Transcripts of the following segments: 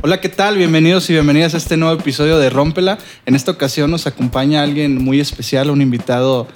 Hola, ¿qué tal? Bienvenidos y bienvenidas a este nuevo episodio de Rómpela. En esta ocasión nos acompaña alguien muy especial, un invitado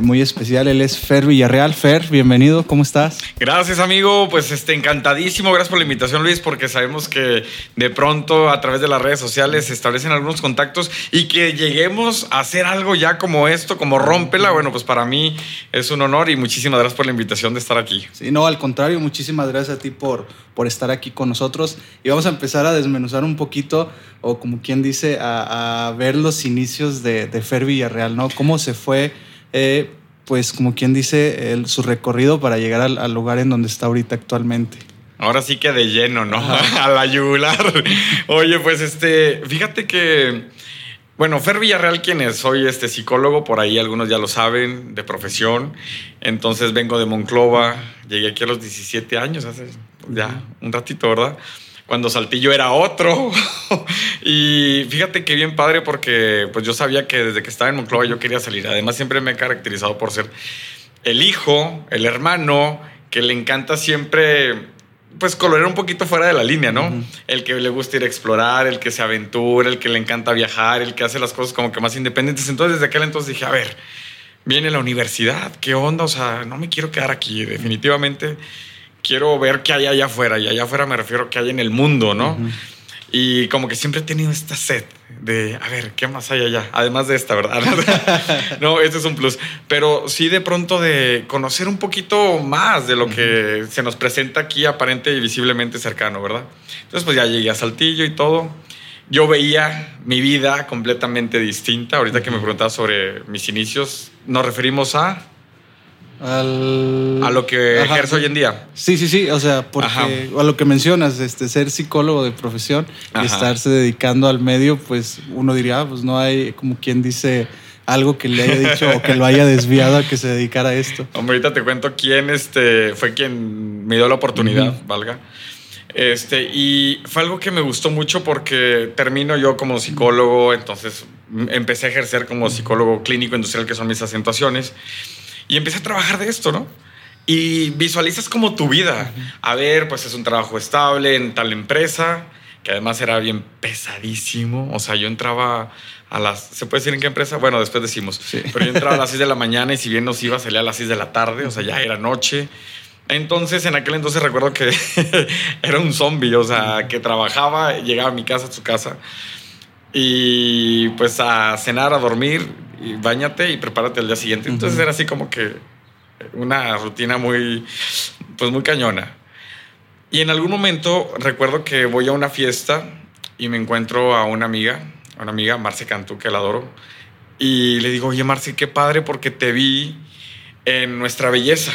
muy especial. Él es Fer Villarreal. Fer, bienvenido, ¿cómo estás? Gracias, amigo. Pues este, encantadísimo. Gracias por la invitación, Luis, porque sabemos que de pronto a través de las redes sociales se establecen algunos contactos y que lleguemos a hacer algo ya como esto, como Rómpela. Bueno, pues para mí es un honor y muchísimas gracias por la invitación de estar aquí. Sí, no, al contrario, muchísimas gracias a ti por, por estar aquí con nosotros. Y vamos a empezar a desmenuzar un poquito, o como quien dice, a, a ver los inicios de, de Fer Villarreal, ¿no? ¿Cómo se fue? Eh, pues como quien dice, el, su recorrido para llegar al, al, lugar en donde está ahorita actualmente. Ahora sí que de lleno, ¿no? A la yugular. Oye, pues este, fíjate que, bueno, Fer Villarreal, quien es, soy este psicólogo, por ahí algunos ya lo saben, de profesión. Entonces vengo de Monclova, llegué aquí a los 17 años, hace ya un ratito, ¿verdad? Cuando Saltillo era otro. y fíjate que bien padre porque pues yo sabía que desde que estaba en Monclova yo quería salir. Además siempre me he caracterizado por ser el hijo, el hermano, que le encanta siempre pues colorear un poquito fuera de la línea, ¿no? Uh -huh. El que le gusta ir a explorar, el que se aventura, el que le encanta viajar, el que hace las cosas como que más independientes. Entonces desde aquel entonces dije, a ver, viene la universidad, ¿qué onda? O sea, no me quiero quedar aquí, definitivamente quiero ver qué hay allá afuera. Y allá afuera me refiero a qué hay en el mundo, ¿no? Uh -huh. Y como que siempre he tenido esta sed de, a ver, ¿qué más hay allá? Además de esta, ¿verdad? no, este es un plus. Pero sí de pronto de conocer un poquito más de lo que uh -huh. se nos presenta aquí aparente y visiblemente cercano, ¿verdad? Entonces pues ya llegué a Saltillo y todo. Yo veía mi vida completamente distinta. Ahorita uh -huh. que me preguntabas sobre mis inicios, nos referimos a al... a lo que Ajá, ejerzo hoy en día. Sí, sí, sí, o sea, porque Ajá. a lo que mencionas, este, ser psicólogo de profesión Ajá. y estarse dedicando al medio, pues uno diría, ah, pues no hay como quien dice algo que le haya dicho o que lo haya desviado a que se dedicara a esto. Hombre, ahorita te cuento quién este, fue quien me dio la oportunidad, uh -huh. valga. Este, y fue algo que me gustó mucho porque termino yo como psicólogo, entonces empecé a ejercer como psicólogo clínico industrial, que son mis acentuaciones. Y empecé a trabajar de esto, ¿no? Y visualizas como tu vida. A ver, pues es un trabajo estable en tal empresa, que además era bien pesadísimo. O sea, yo entraba a las... ¿Se puede decir en qué empresa? Bueno, después decimos. Sí. Pero yo entraba a las 6 de la mañana y si bien nos iba, salía a las 6 de la tarde. O sea, ya era noche. Entonces, en aquel entonces recuerdo que era un zombie. O sea, que trabajaba, llegaba a mi casa, a su casa. Y pues a cenar, a dormir, y bañate y prepárate al día siguiente. Entonces uh -huh. era así como que una rutina muy, pues muy cañona. Y en algún momento recuerdo que voy a una fiesta y me encuentro a una amiga, a una amiga, Marce Cantú, que la adoro. Y le digo, oye, Marce, qué padre porque te vi en nuestra belleza.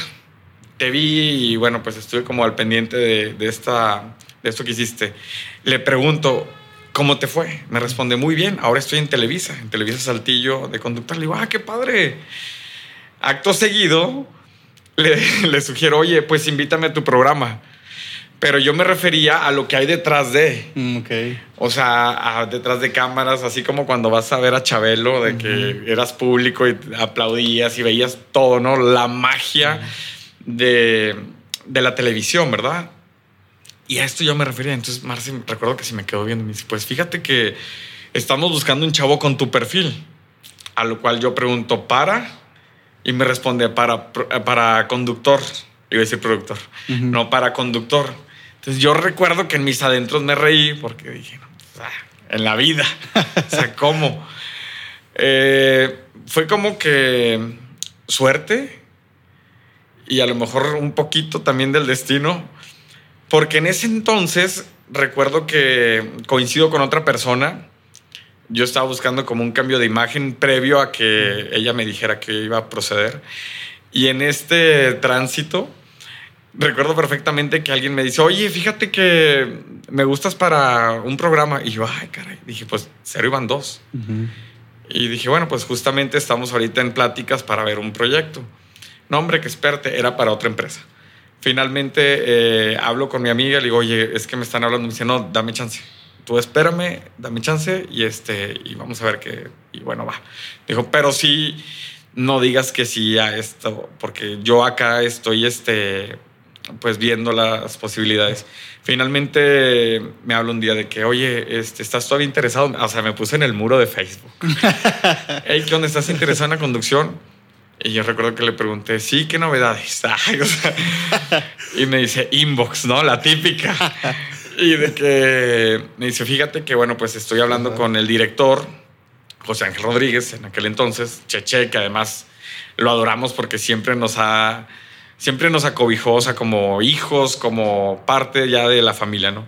Te vi y bueno, pues estuve como al pendiente de, de, esta, de esto que hiciste. Le pregunto, ¿Cómo te fue? Me responde muy bien. Ahora estoy en Televisa, en Televisa Saltillo de conductor. Le digo, ah, qué padre. Acto seguido, le, le, sugiero, oye, pues invítame a tu programa. Pero yo me refería a lo que hay detrás de. Mm, okay. O sea, a, detrás de cámaras, así como cuando vas a ver a Chabelo, de que eras público y aplaudías y veías todo, ¿no? La magia de la televisión, ¿verdad? Y a esto yo me refería. Entonces, Marce, recuerdo que se me quedó viendo y me dice, pues fíjate que estamos buscando un chavo con tu perfil. A lo cual yo pregunto, ¿para? Y me responde, para, para conductor. Iba a decir productor. Uh -huh. No, para conductor. Entonces yo recuerdo que en mis adentros me reí porque dije, no, pues, ah, en la vida. o sea, ¿cómo? Eh, fue como que suerte y a lo mejor un poquito también del destino porque en ese entonces recuerdo que coincido con otra persona. Yo estaba buscando como un cambio de imagen previo a que ella me dijera que iba a proceder. Y en este tránsito, recuerdo perfectamente que alguien me dice, oye, fíjate que me gustas para un programa. Y yo, ay, caray. Dije, pues, cero iban dos. Uh -huh. Y dije, bueno, pues justamente estamos ahorita en pláticas para ver un proyecto. No, hombre, que esperte, era para otra empresa. Finalmente eh, hablo con mi amiga, le digo, oye, es que me están hablando, me dice, no, dame chance. Tú espérame, dame chance y, este, y vamos a ver qué. Y bueno, va. Dijo, pero sí, no digas que sí a esto, porque yo acá estoy este, pues viendo las posibilidades. Finalmente me habla un día de que, oye, este, ¿estás todavía interesado? O sea, me puse en el muro de Facebook. hey, ¿qué onda? ¿Estás interesado en la conducción? Y yo recuerdo que le pregunté, sí, ¿qué novedades? y me dice, inbox, ¿no? La típica. Y de que me dice, fíjate que, bueno, pues estoy hablando con el director, José Ángel Rodríguez, en aquel entonces, Cheche, que además lo adoramos porque siempre nos ha siempre nos acobijó, o sea, como hijos, como parte ya de la familia, ¿no?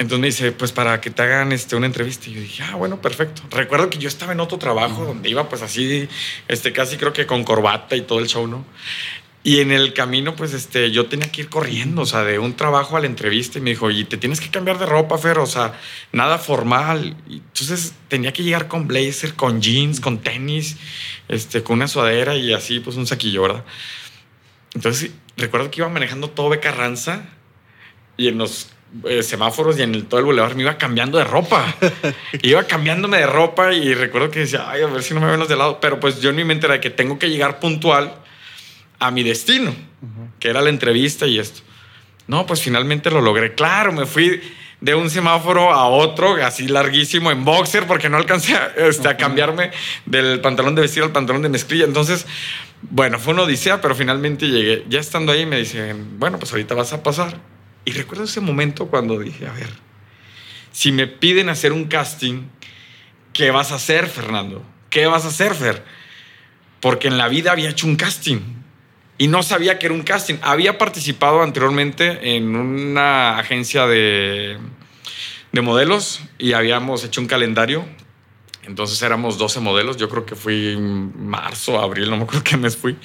Entonces me dice, pues para que te hagan este, una entrevista. Y yo dije, ah, bueno, perfecto. Recuerdo que yo estaba en otro trabajo donde iba pues así, este, casi creo que con corbata y todo el show, ¿no? Y en el camino, pues este, yo tenía que ir corriendo, o sea, de un trabajo a la entrevista. Y me dijo, y te tienes que cambiar de ropa, Fer, o sea, nada formal. Y entonces tenía que llegar con blazer, con jeans, con tenis, este, con una sudadera y así, pues un saquillo, ¿verdad? Entonces, recuerdo que iba manejando todo Becarranza y en los eh, semáforos y en el, todo el bulevar me iba cambiando de ropa. iba cambiándome de ropa y recuerdo que decía, ay, a ver si no me ven los de lado. Pero pues yo en mi mente era que tengo que llegar puntual a mi destino, que era la entrevista y esto. No, pues finalmente lo logré. Claro, me fui de un semáforo a otro, así larguísimo, en boxer, porque no alcancé a, este, a cambiarme del pantalón de vestir al pantalón de mezclilla. Entonces, bueno, fue una odisea, pero finalmente llegué. Ya estando ahí me dicen, bueno, pues ahorita vas a pasar. Y recuerdo ese momento cuando dije, a ver, si me piden hacer un casting, ¿qué vas a hacer, Fernando? ¿Qué vas a hacer, Fer? Porque en la vida había hecho un casting y no sabía que era un casting. Había participado anteriormente en una agencia de, de modelos y habíamos hecho un calendario entonces éramos 12 modelos, yo creo que fui marzo, abril, no me acuerdo qué mes fui.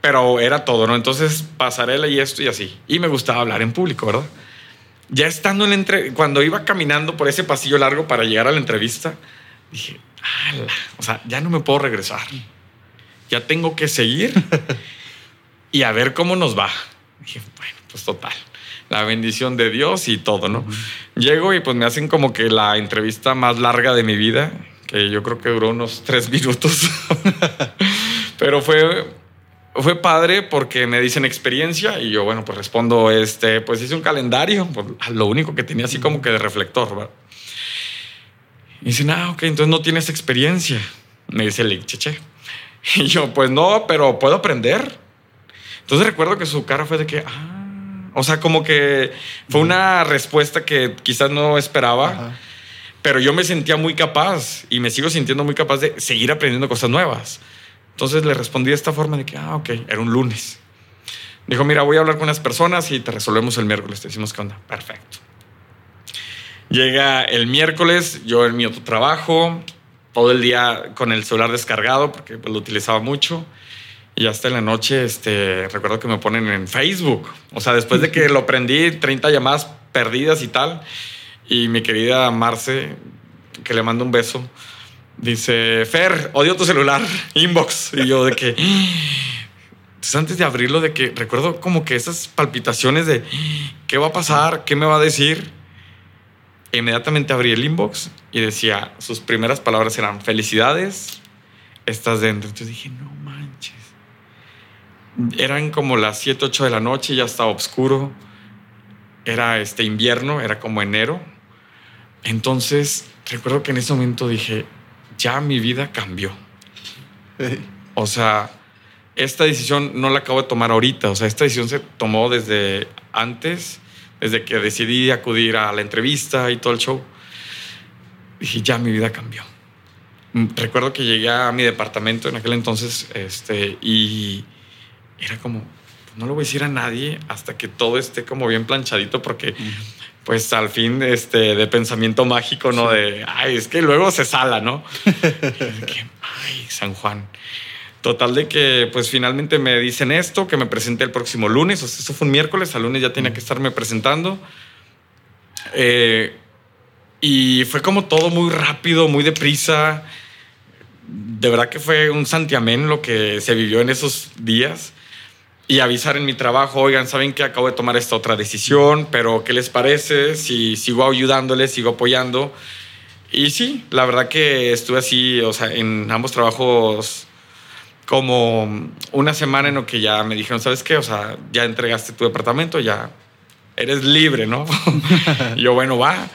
Pero era todo, ¿no? Entonces pasarela y esto y así. Y me gustaba hablar en público, ¿verdad? Ya estando en la entre... cuando iba caminando por ese pasillo largo para llegar a la entrevista, dije, ¡Hala! o sea, ya no me puedo regresar. Ya tengo que seguir y a ver cómo nos va. Dije, bueno, pues total la bendición de Dios y todo, ¿no? Llego y pues me hacen como que la entrevista más larga de mi vida, que yo creo que duró unos tres minutos. Pero fue, fue padre porque me dicen experiencia y yo, bueno, pues respondo, este, pues hice un calendario, pues, lo único que tenía así como que de reflector, ¿verdad? Y dicen, ah, ok, entonces no tienes experiencia. Me dice el cheche. Y yo, pues no, pero puedo aprender. Entonces recuerdo que su cara fue de que, ah, o sea, como que fue una respuesta que quizás no esperaba, pero yo me sentía muy capaz y me sigo sintiendo muy capaz de seguir aprendiendo cosas nuevas. Entonces le respondí de esta forma de que, ah, ok, era un lunes. Dijo, mira, voy a hablar con unas personas y te resolvemos el miércoles. Te decimos qué onda. Perfecto. Llega el miércoles, yo en mi otro trabajo, todo el día con el celular descargado porque pues, lo utilizaba mucho. Y hasta en la noche, este, recuerdo que me ponen en Facebook. O sea, después de que lo prendí, 30 llamadas perdidas y tal. Y mi querida Marce, que le mando un beso, dice, Fer, odio tu celular, inbox. Y yo de que... Entonces, antes de abrirlo, de que recuerdo como que esas palpitaciones de qué va a pasar, qué me va a decir. inmediatamente abrí el inbox y decía, sus primeras palabras eran felicidades, estás dentro. Entonces dije, no eran como las 7, 8 de la noche, ya estaba oscuro. Era este invierno, era como enero. Entonces, recuerdo que en ese momento dije, ya mi vida cambió. O sea, esta decisión no la acabo de tomar ahorita. O sea, esta decisión se tomó desde antes, desde que decidí acudir a la entrevista y todo el show. Dije, ya mi vida cambió. Recuerdo que llegué a mi departamento en aquel entonces este, y era como, no lo voy a decir a nadie hasta que todo esté como bien planchadito porque... Pues al fin, este, de pensamiento mágico, ¿no? De, ay, es que luego se sala, ¿no? ay, San Juan. Total de que, pues finalmente me dicen esto, que me presenté el próximo lunes, o sea, eso fue un miércoles, al lunes ya tenía que estarme presentando. Eh, y fue como todo muy rápido, muy deprisa. De verdad que fue un santiamén lo que se vivió en esos días y avisar en mi trabajo, oigan, saben que acabo de tomar esta otra decisión, pero ¿qué les parece? Si sigo ayudándoles, sigo apoyando. Y sí, la verdad que estuve así, o sea, en ambos trabajos como una semana en lo que ya me dijeron, ¿sabes qué? O sea, ya entregaste tu departamento, ya eres libre, ¿no? yo, bueno, va.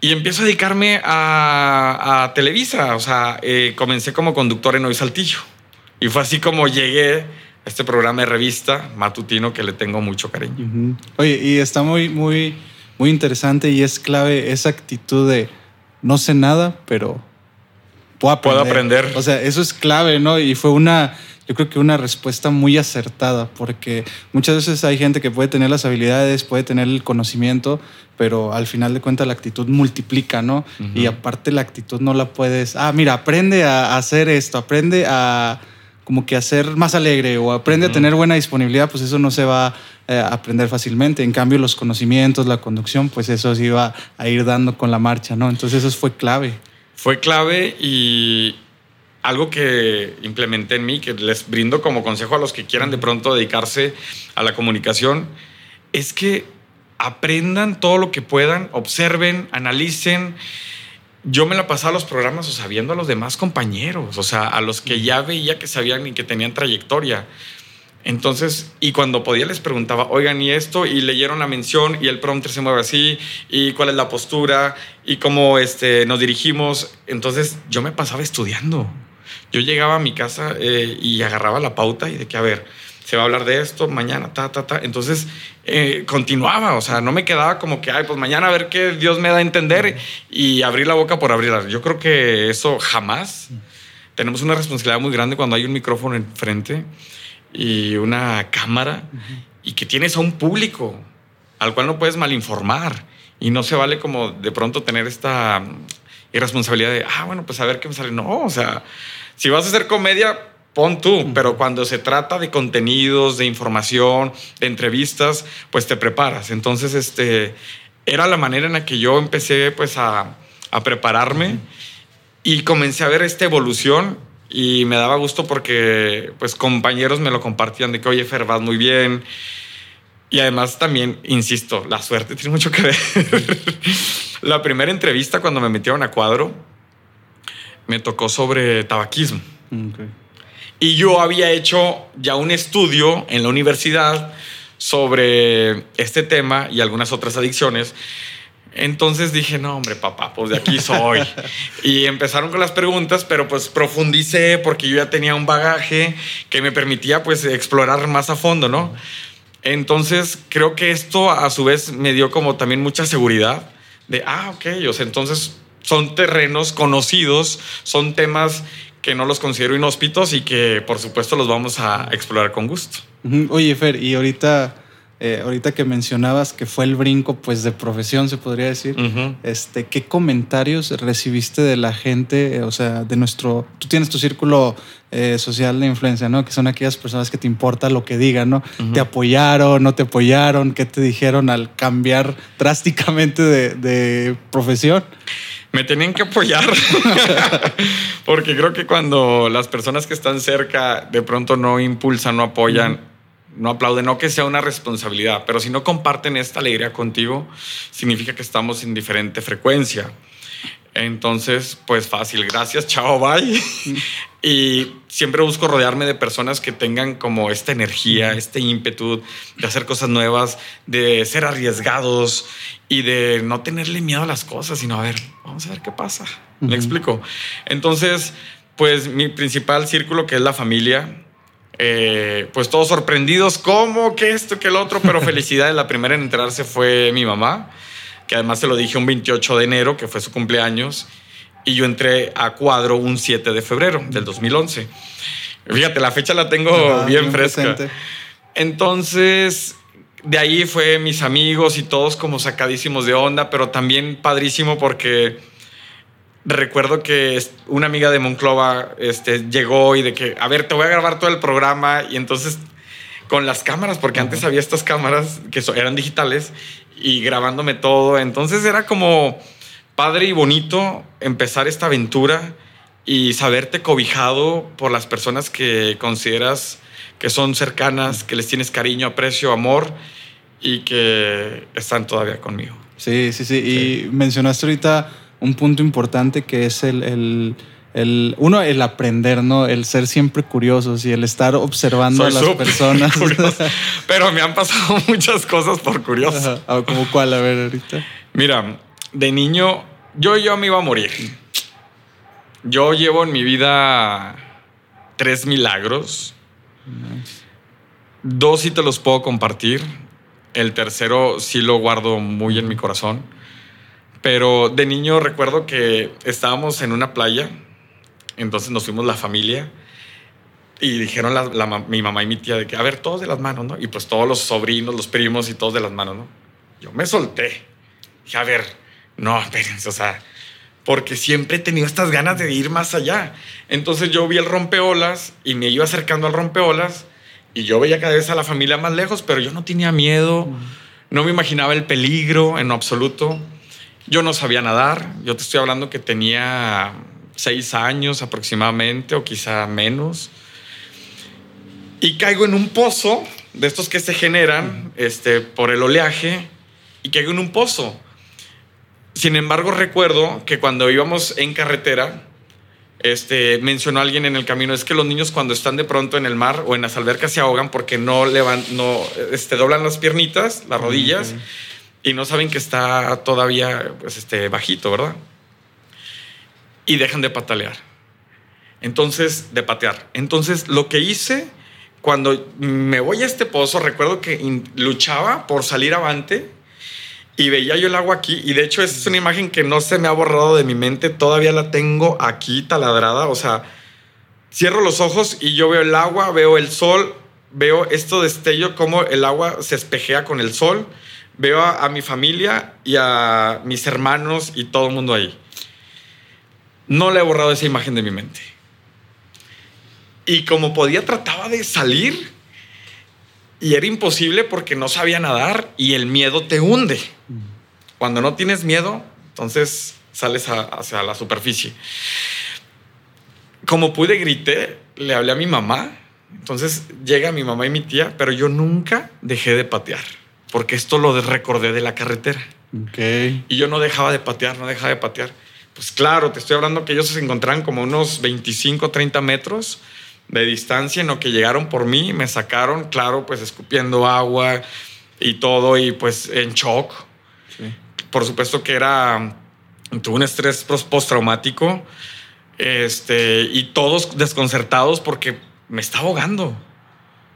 Y empiezo a dedicarme a, Televisa, o sea, eh, comencé como conductor en Hoy Saltillo. Y fue así como llegué a este programa de revista matutino que le tengo mucho cariño. Oye, y está muy, muy, muy interesante y es clave esa actitud de no sé nada, pero puedo aprender. Puedo aprender. O sea, eso es clave, ¿no? Y fue una, yo creo que una respuesta muy acertada, porque muchas veces hay gente que puede tener las habilidades, puede tener el conocimiento, pero al final de cuentas la actitud multiplica, ¿no? Y aparte la actitud no la puedes, ah, mira, aprende a hacer esto, aprende a como que a ser más alegre o aprende a tener buena disponibilidad, pues eso no se va eh, a aprender fácilmente. En cambio, los conocimientos, la conducción, pues eso se iba a ir dando con la marcha, ¿no? Entonces eso fue clave fue clave y algo que implementé en mí, que les brindo como consejo a los que quieran de pronto dedicarse a la comunicación, es que aprendan todo lo que puedan, observen, analicen. Yo me la pasaba a los programas o sabiendo a los demás compañeros, o sea, a los que ya veía que sabían y que tenían trayectoria. Entonces, y cuando podía les preguntaba, oigan, ¿y esto? Y leyeron la mención y el prompter se mueve así, y cuál es la postura, y cómo este, nos dirigimos. Entonces, yo me pasaba estudiando. Yo llegaba a mi casa eh, y agarraba la pauta y de que, a ver, se va a hablar de esto, mañana, ta, ta, ta. Entonces, eh, continuaba, o sea, no me quedaba como que, ay, pues mañana a ver qué Dios me da a entender y abrir la boca por abrirla. Yo creo que eso jamás. Tenemos una responsabilidad muy grande cuando hay un micrófono enfrente y una cámara y que tienes a un público al cual no puedes malinformar y no se vale como de pronto tener esta irresponsabilidad de, ah, bueno, pues a ver qué me sale. No, o sea, si vas a hacer comedia, pon tú, pero cuando se trata de contenidos, de información, de entrevistas, pues te preparas. Entonces, este, era la manera en la que yo empecé pues a, a prepararme y comencé a ver esta evolución y me daba gusto porque pues compañeros me lo compartían de que, oye, Fer, vas muy bien. Y además también, insisto, la suerte tiene mucho que ver. la primera entrevista cuando me metieron a cuadro me tocó sobre tabaquismo. Y yo había hecho ya un estudio en la universidad sobre este tema y algunas otras adicciones. Entonces dije, no, hombre, papá, pues de aquí soy. y empezaron con las preguntas, pero pues profundicé porque yo ya tenía un bagaje que me permitía pues explorar más a fondo, ¿no? Entonces creo que esto a su vez me dio como también mucha seguridad de, ah, ok, o sea, entonces son terrenos conocidos, son temas que no los considero inhóspitos y que por supuesto los vamos a explorar con gusto. Oye, Fer, y ahorita eh, ahorita que mencionabas que fue el brinco pues de profesión, se podría decir, este, ¿qué comentarios recibiste de la gente? Eh, o sea, de nuestro, tú tienes tu círculo eh, social de influencia, ¿no? Que son aquellas personas que te importa lo que digan, ¿no? ¿Te apoyaron, no te apoyaron? ¿Qué te dijeron al cambiar drásticamente de, de profesión? Me tenían que apoyar. Porque creo que cuando las personas que están cerca de pronto no impulsan, no apoyan, no aplauden, no que sea una responsabilidad, pero si no comparten esta alegría contigo, significa que estamos en diferente frecuencia. Entonces, pues fácil, gracias, chao, bye. y siempre busco rodearme de personas que tengan como esta energía, este ímpetu de hacer cosas nuevas, de ser arriesgados y de no tenerle miedo a las cosas, sino a ver, vamos a ver qué pasa. ¿Me explico? Entonces, pues mi principal círculo, que es la familia, eh, pues todos sorprendidos, ¿cómo? que esto? que el otro? Pero felicidad, la primera en enterarse fue mi mamá, que además se lo dije un 28 de enero, que fue su cumpleaños, y yo entré a cuadro un 7 de febrero del 2011. Fíjate, la fecha la tengo bien, fresca. Entonces, de ahí fue mis amigos y todos como sacadísimos de onda, pero también padrísimo porque recuerdo que una amiga de Monclova este, llegó y de que, a ver, te voy a grabar todo el programa y entonces con las cámaras, porque antes había estas cámaras que eran digitales y grabándome todo, entonces era como padre y bonito empezar esta aventura y saberte cobijado por las personas que consideras que son cercanas, que les tienes cariño, aprecio, amor y que están todavía conmigo. Sí, sí, sí. Y mencionaste ahorita un punto importante que es el, el, uno, el aprender, ¿no? El ser siempre curiosos y el estar observando a las personas. Pero me han pasado muchas cosas por curioso. Ah, ¿Como cuál? A ver, ahorita. Mira, de niño, yo, yo me iba a morir. Yo llevo en mi vida tres milagros. Dos sí te los puedo compartir. El tercero sí lo guardo muy en mi corazón. Pero de niño recuerdo que estábamos en una playa entonces nos fuimos la familia y dijeron mi mamá y mi tía de que, a ver, todos de las manos, ¿no? Y pues todos los sobrinos, los primos y todos de las manos, ¿no? Yo me solté. Dije, a ver, no, espérense, o sea, porque siempre he tenido estas ganas de ir más allá. Entonces yo vi el rompeolas y me iba acercando al rompeolas y yo veía cada vez a la familia más lejos, pero yo no tenía miedo, no me imaginaba el peligro en absoluto. Yo no sabía nadar, yo te estoy hablando que tenía seis años aproximadamente o quizá menos. Y caigo en un pozo de estos que se generan este, por el oleaje y caigo en un pozo. Sin embargo, recuerdo que cuando íbamos en carretera, este, mencionó alguien en el camino, es que los niños cuando están de pronto en el mar o en las albercas se ahogan porque no, levan, no este, doblan las piernitas, las rodillas, y no saben que está todavía pues, este, bajito, ¿verdad? y dejan de patalear. Entonces, de patear. Entonces, lo que hice cuando me voy a este pozo, recuerdo que luchaba por salir avante y veía yo el agua aquí. Y de hecho, esa es una imagen que no se me ha borrado de mi mente. Todavía la tengo aquí taladrada. O sea, cierro los ojos y yo veo el agua, veo el sol, veo esto destello, cómo el agua se espejea con el sol. Veo a, a mi familia y a mis hermanos y todo el mundo ahí. No le he borrado esa imagen de mi mente. Y como podía, trataba de salir y era imposible porque no sabía nadar y el miedo te hunde. Cuando no tienes miedo, entonces sales hacia la superficie. Como pude, grité, le hablé a mi mamá. Entonces llega mi mamá y mi tía, pero yo nunca dejé de patear porque esto lo recordé de la carretera. Y yo no dejaba de patear, no dejaba de patear. Pues claro, te estoy hablando que ellos se encontraban como unos 25, 30 metros de distancia en lo que llegaron por mí, me sacaron, claro, pues escupiendo agua y todo y pues en shock. Por supuesto que era, tuve un estrés postraumático este, y todos desconcertados porque me estaba ahogando.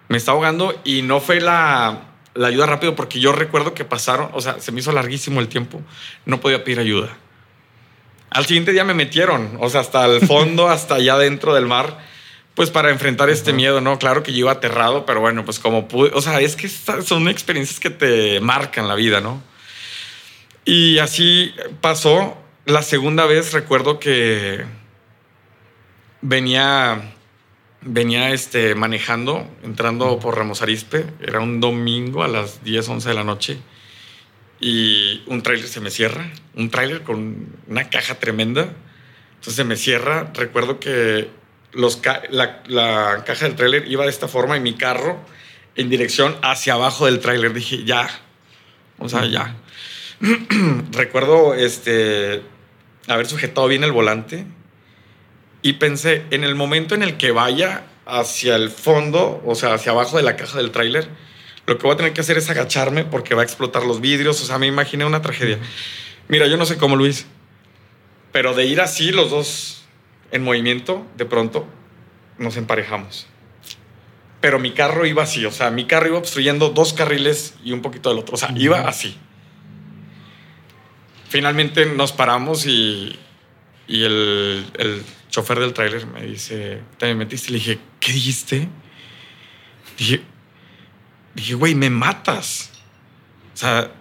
Me estaba ahogando y no fue la, la ayuda rápido porque yo recuerdo que pasaron, o sea, se me hizo larguísimo el tiempo, no podía pedir ayuda. Al siguiente día me metieron, o sea, hasta el fondo, hasta allá dentro del mar, pues para enfrentar este miedo, ¿no? Claro que yo iba aterrado, pero bueno, pues como pude, o sea, es que son experiencias que te marcan la vida, ¿no? Y así pasó. La segunda vez recuerdo que venía, venía este, manejando, entrando por Ramos Arispe, era un domingo a las 10, 11 de la noche y un tráiler se me cierra, un tráiler con una caja tremenda. Entonces se me cierra. Recuerdo que los la, caja del tráiler iba de esta forma y mi carro en dirección hacia abajo del tráiler. Dije, ya, o sea, ya. Recuerdo este, haber sujetado bien el volante y pensé, en el momento en el que vaya hacia el fondo, o sea, hacia abajo de la caja del tráiler, lo que voy a tener que hacer es agacharme porque va a explotar los vidrios. O sea, me imaginé una tragedia. Mira, yo no sé cómo Luis, pero de ir así los dos en movimiento, de pronto nos emparejamos. Pero mi carro iba así, o sea, mi carro iba obstruyendo dos carriles y un poquito del otro. O sea, iba así. Finalmente nos paramos y, y el, el chofer del tráiler me dice, ¿te metiste? Le dije, ¿qué dijiste? Dije, dije, güey, me matas. O sea,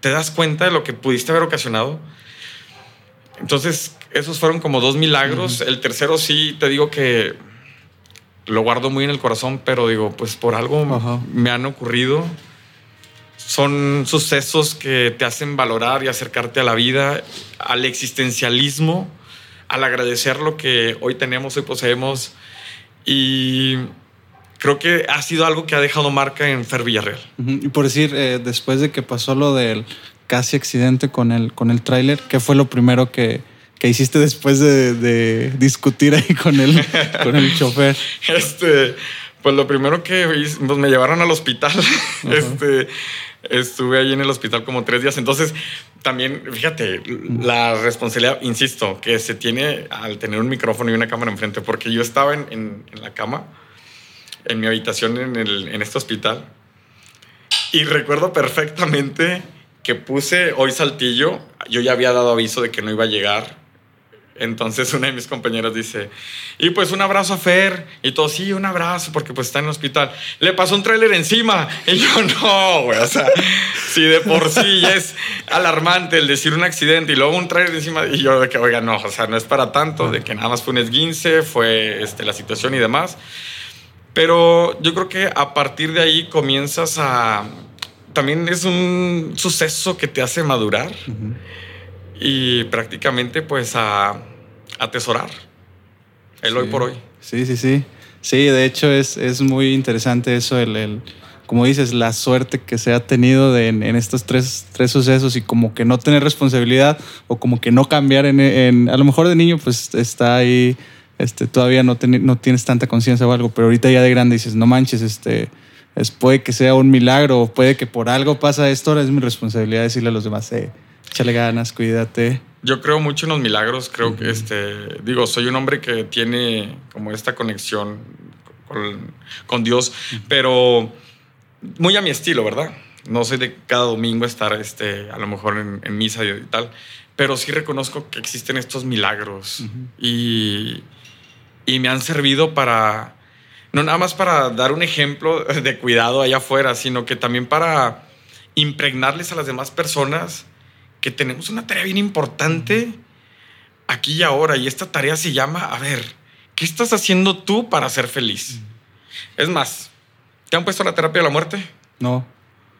¿te das cuenta de lo que pudiste haber ocasionado? Entonces, esos fueron como dos milagros. El tercero sí, te digo que lo guardo muy en el corazón, pero digo, pues por algo me han ocurrido. Son sucesos que te hacen valorar y acercarte a la vida, al existencialismo, al agradecer lo que hoy tenemos, hoy poseemos. Y creo que ha sido algo que ha dejado marca en Fer Villarreal. Y por decir, eh, después de que pasó lo del casi accidente con el, con el tráiler, ¿qué fue lo primero que, ¿Qué hiciste después de, discutir ahí con el, con el chofer? Este, pues lo primero que hice, pues me llevaron al hospital. Este, estuve ahí en el hospital como tres días. Entonces, también, fíjate, la responsabilidad, insisto, que se tiene al tener un micrófono y una cámara enfrente, porque yo estaba en, en, la cama, en mi habitación en, el, en este hospital, y recuerdo perfectamente que puse hoy saltillo, yo ya había dado aviso de que no iba a llegar entonces una de mis compañeras dice, y pues un abrazo a Fer. Y todo, sí, un abrazo, porque pues está en el hospital. Le pasó un tráiler encima. Y yo, no, güey, o sea, si de por sí es alarmante el decir un accidente y luego un tráiler encima. Y yo de que, oiga, no, o sea, no es para tanto, de que nada más fue un esguince, fue este, la situación y demás. Pero yo creo que a partir de ahí comienzas a... También es un suceso que te hace madurar. Y prácticamente pues a atesorar el hoy por hoy. Sí, sí, sí. Sí, de hecho es, es muy interesante eso, el, el, como dices, la suerte que se ha tenido de, en, estos tres, tres, sucesos y como que no tener responsabilidad o como que no cambiar en, en a lo mejor de niño pues está ahí, este, todavía no, no tienes tanta conciencia o algo, pero ahorita ya de grande dices, no manches, este, es, puede que sea un milagro, o puede que por algo pasa esto, ahora es mi responsabilidad decirle a los demás, eh, échale ganas, cuídate. Yo creo mucho en los milagros, creo que, este, digo, soy un hombre que tiene como esta conexión con, Dios, pero muy a mi estilo, ¿verdad? No soy de cada domingo estar, este, a lo mejor en, misa y tal, pero sí reconozco que existen estos milagros y, y me han servido para, no nada más para dar un ejemplo de cuidado allá afuera, sino que también para impregnarles a las demás personas que tenemos una tarea bien importante aquí y ahora. Y esta tarea se llama, a ver, ¿qué estás haciendo tú para ser feliz? Es más, ¿te han puesto la terapia de la muerte? No.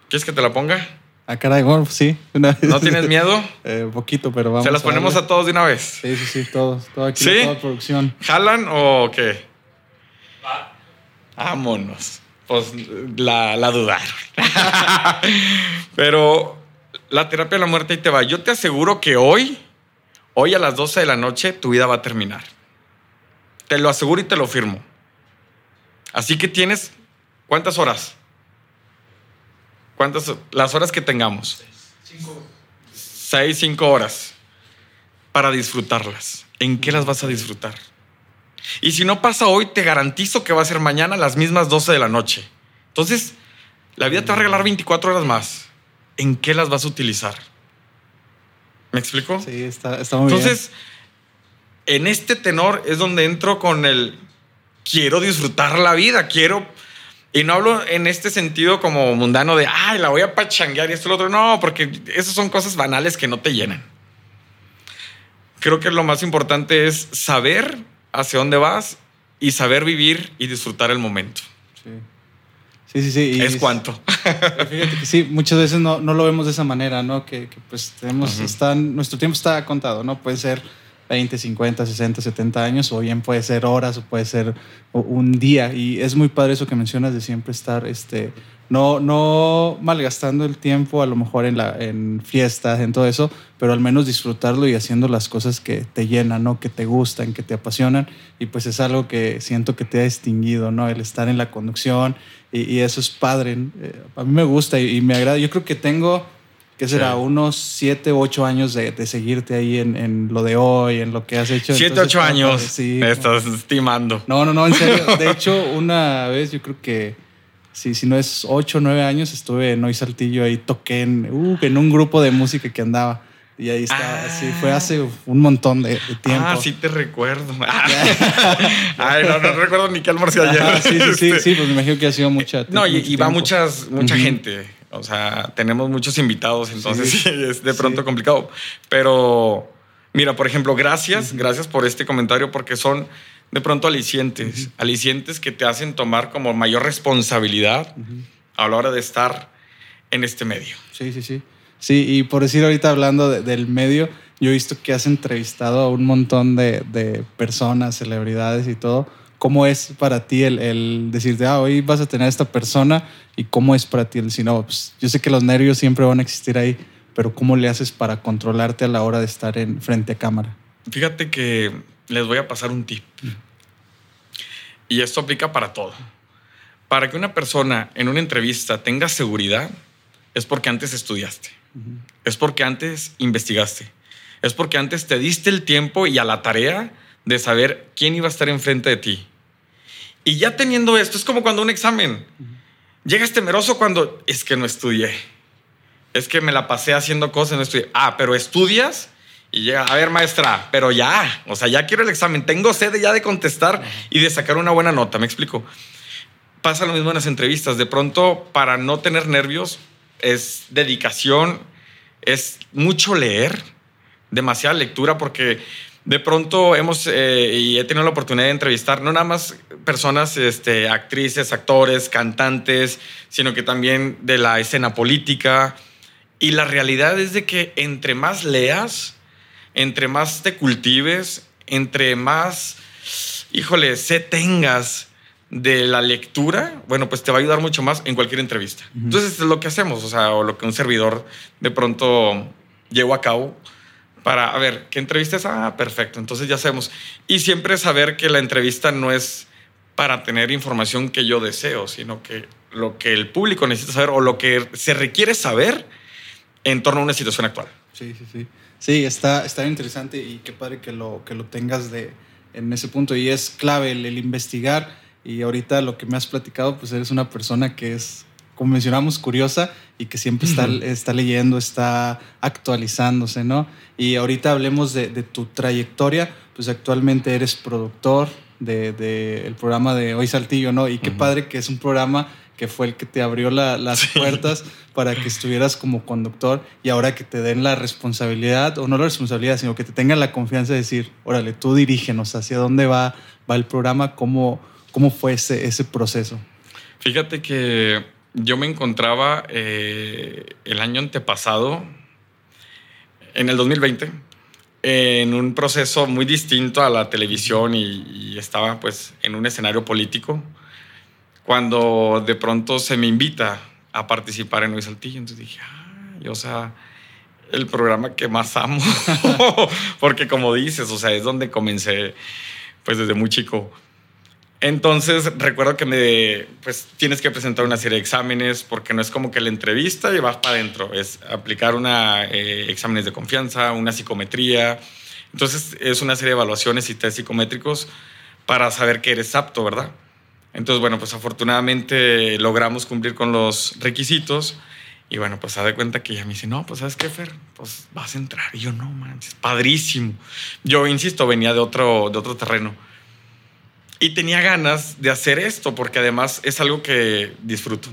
¿Quieres que te la ponga? Ah, caray, bueno, sí. ¿No tienes miedo? Eh, poquito, pero vamos. ¿Se las ponemos a, todos de una vez? Sí, sí, sí, todos. Todo aquí, ¿Sí? toda producción. ¿Jalan o qué? Vámonos. Pues la, la dudaron. pero la terapia de la muerte ahí te va. Yo te aseguro que hoy, hoy a las 12 de la noche, tu vida va a terminar. Te lo aseguro y te lo firmo. Así que tienes, ¿cuántas horas? ¿Cuántas? Las horas que tengamos. Cinco. Seis, cinco horas para disfrutarlas. ¿En qué las vas a disfrutar? Y si no pasa hoy, te garantizo que va a ser mañana las mismas 12 de la noche. Entonces, la vida te va a regalar 24 horas más. ¿En qué las vas a utilizar? ¿Me explico? Sí, está, muy bien. Entonces, en este tenor es donde entro con el quiero disfrutar la vida, quiero. Y no hablo en este sentido como mundano de, ay, la voy a pachanguear y esto y lo otro. No, porque esas son cosas banales que no te llenan. Creo que lo más importante es saber hacia dónde vas y saber vivir y disfrutar el momento. Sí. Sí, sí, sí. es cuánto. Fíjate que sí, muchas veces no, no, lo vemos de esa manera, ¿no? Que, pues tenemos, están, nuestro tiempo está contado, ¿no? Puede ser 20, 50, 60, 70 años, o bien puede ser horas, o puede ser un día. Y es muy padre eso que mencionas de siempre estar, este, no, no malgastando el tiempo a lo mejor en, la, en fiestas, en todo eso, pero al menos disfrutarlo y haciendo las cosas que te llenan, ¿no? que te gustan, que te apasionan. Y pues es algo que siento que te ha distinguido, ¿no? el estar en la conducción y, eso es padre. Eh, a mí me gusta y, me agrada. Yo creo que tengo, ¿qué será? Unos siete, ocho años de, de seguirte ahí en, en, lo de hoy, en lo que has hecho. Siete, ocho años. Sí. Me estás estimando. No, no, no, en serio. De hecho, una vez yo creo que Sí, si no es ocho o nueve años, estuve en Hoy Saltillo, ahí toqué en, uh, en un grupo de música que andaba. Y ahí está, sí, fue hace un montón de, tiempo. Ah, sí te recuerdo. Ay, no, no recuerdo ni qué almorcé ayer. sí, sí, sí, sí, pues me imagino que ha sido mucha. No, y, va muchas, mucha gente. O sea, tenemos muchos invitados, entonces sí, es de pronto complicado. Pero, mira, por ejemplo, gracias, gracias por este comentario, porque son de pronto alicientes, alicientes que te hacen tomar como mayor responsabilidad a la hora de estar en este medio. Sí, sí, sí. Sí, y por decir ahorita hablando del medio, yo he visto que has entrevistado a un montón de, personas, celebridades y todo. ¿Cómo es para ti el, decirte, ah, hoy vas a tener a esta persona y cómo es para ti el decir, no, pues yo sé que los nervios siempre van a existir ahí, pero ¿cómo le haces para controlarte a la hora de estar en frente a cámara? Fíjate que les voy a pasar un tip. Y esto aplica para todo. Para que una persona en una entrevista tenga seguridad, es porque antes estudiaste. Es porque antes investigaste. Es porque antes te diste el tiempo y a la tarea de saber quién iba a estar enfrente de ti. Y ya teniendo esto, es como cuando un examen. Llegas temeroso cuando es que no estudié. Es que me la pasé haciendo cosas, no estudié. Ah, pero estudias y llega, a ver, maestra, pero ya, o sea, ya quiero el examen, tengo sed ya de contestar y de sacar una buena nota, me explico. Pasa lo mismo en las entrevistas, de pronto, para no tener nervios, es dedicación, es mucho leer, demasiada lectura, porque de pronto hemos, eh, y he tenido la oportunidad de entrevistar, no nada más personas, este, actrices, actores, cantantes, sino que también de la escena política. Y la realidad es de que entre más leas, entre más te cultives, entre más, híjole, se tengas de la lectura, bueno, pues te va a ayudar mucho más en cualquier entrevista. Entonces, es lo que hacemos, o sea, o lo que un servidor de pronto llevo a cabo para, a ver, ¿qué entrevista es? Ah, perfecto, entonces ya sabemos. Y siempre saber que la entrevista no es para tener información que yo deseo, sino que lo que el público necesita saber o lo que se requiere saber en torno a una situación actual. Sí, sí, sí. Sí, está, está interesante y qué padre que lo, que lo tengas de, en ese punto. Y es clave el, investigar. Y ahorita lo que me has platicado, pues eres una persona que es, como mencionamos, curiosa y que siempre está, está leyendo, está actualizándose, ¿no? Y ahorita hablemos de, de tu trayectoria. Pues actualmente eres productor del de, el programa de Hoy Saltillo, ¿no? Y qué padre que es un programa que fue el que te abrió las puertas para que estuvieras como conductor y ahora que te den la responsabilidad, o no la responsabilidad, sino que te tengan la confianza de decir, órale, tú dirígenos hacia dónde va, va el programa, cómo, cómo fue ese, ese proceso. Fíjate que yo me encontraba eh, el año antepasado, en el 2020, en un proceso muy distinto a la televisión y, y estaba pues en un escenario político cuando de pronto se me invita a participar en Hoy Saltillo. Entonces dije, ay, o sea, el programa que más amo. Porque como dices, o sea, es donde comencé, pues desde muy chico. Entonces recuerdo que me, pues tienes que presentar una serie de exámenes porque no es como que la entrevista y vas para adentro, es aplicar una eh, exámenes de confianza, una psicometría. Entonces es una serie de evaluaciones y test psicométricos para saber que eres apto, ¿verdad? Entonces, bueno, pues afortunadamente logramos cumplir con los requisitos. Y bueno, pues se da cuenta que ella me dice, no, pues sabes qué, Fer, pues vas a entrar. Y yo, no manches, padrísimo. Yo, insisto, venía de otro, de otro terreno. Y tenía ganas de hacer esto, porque además es algo que disfruto.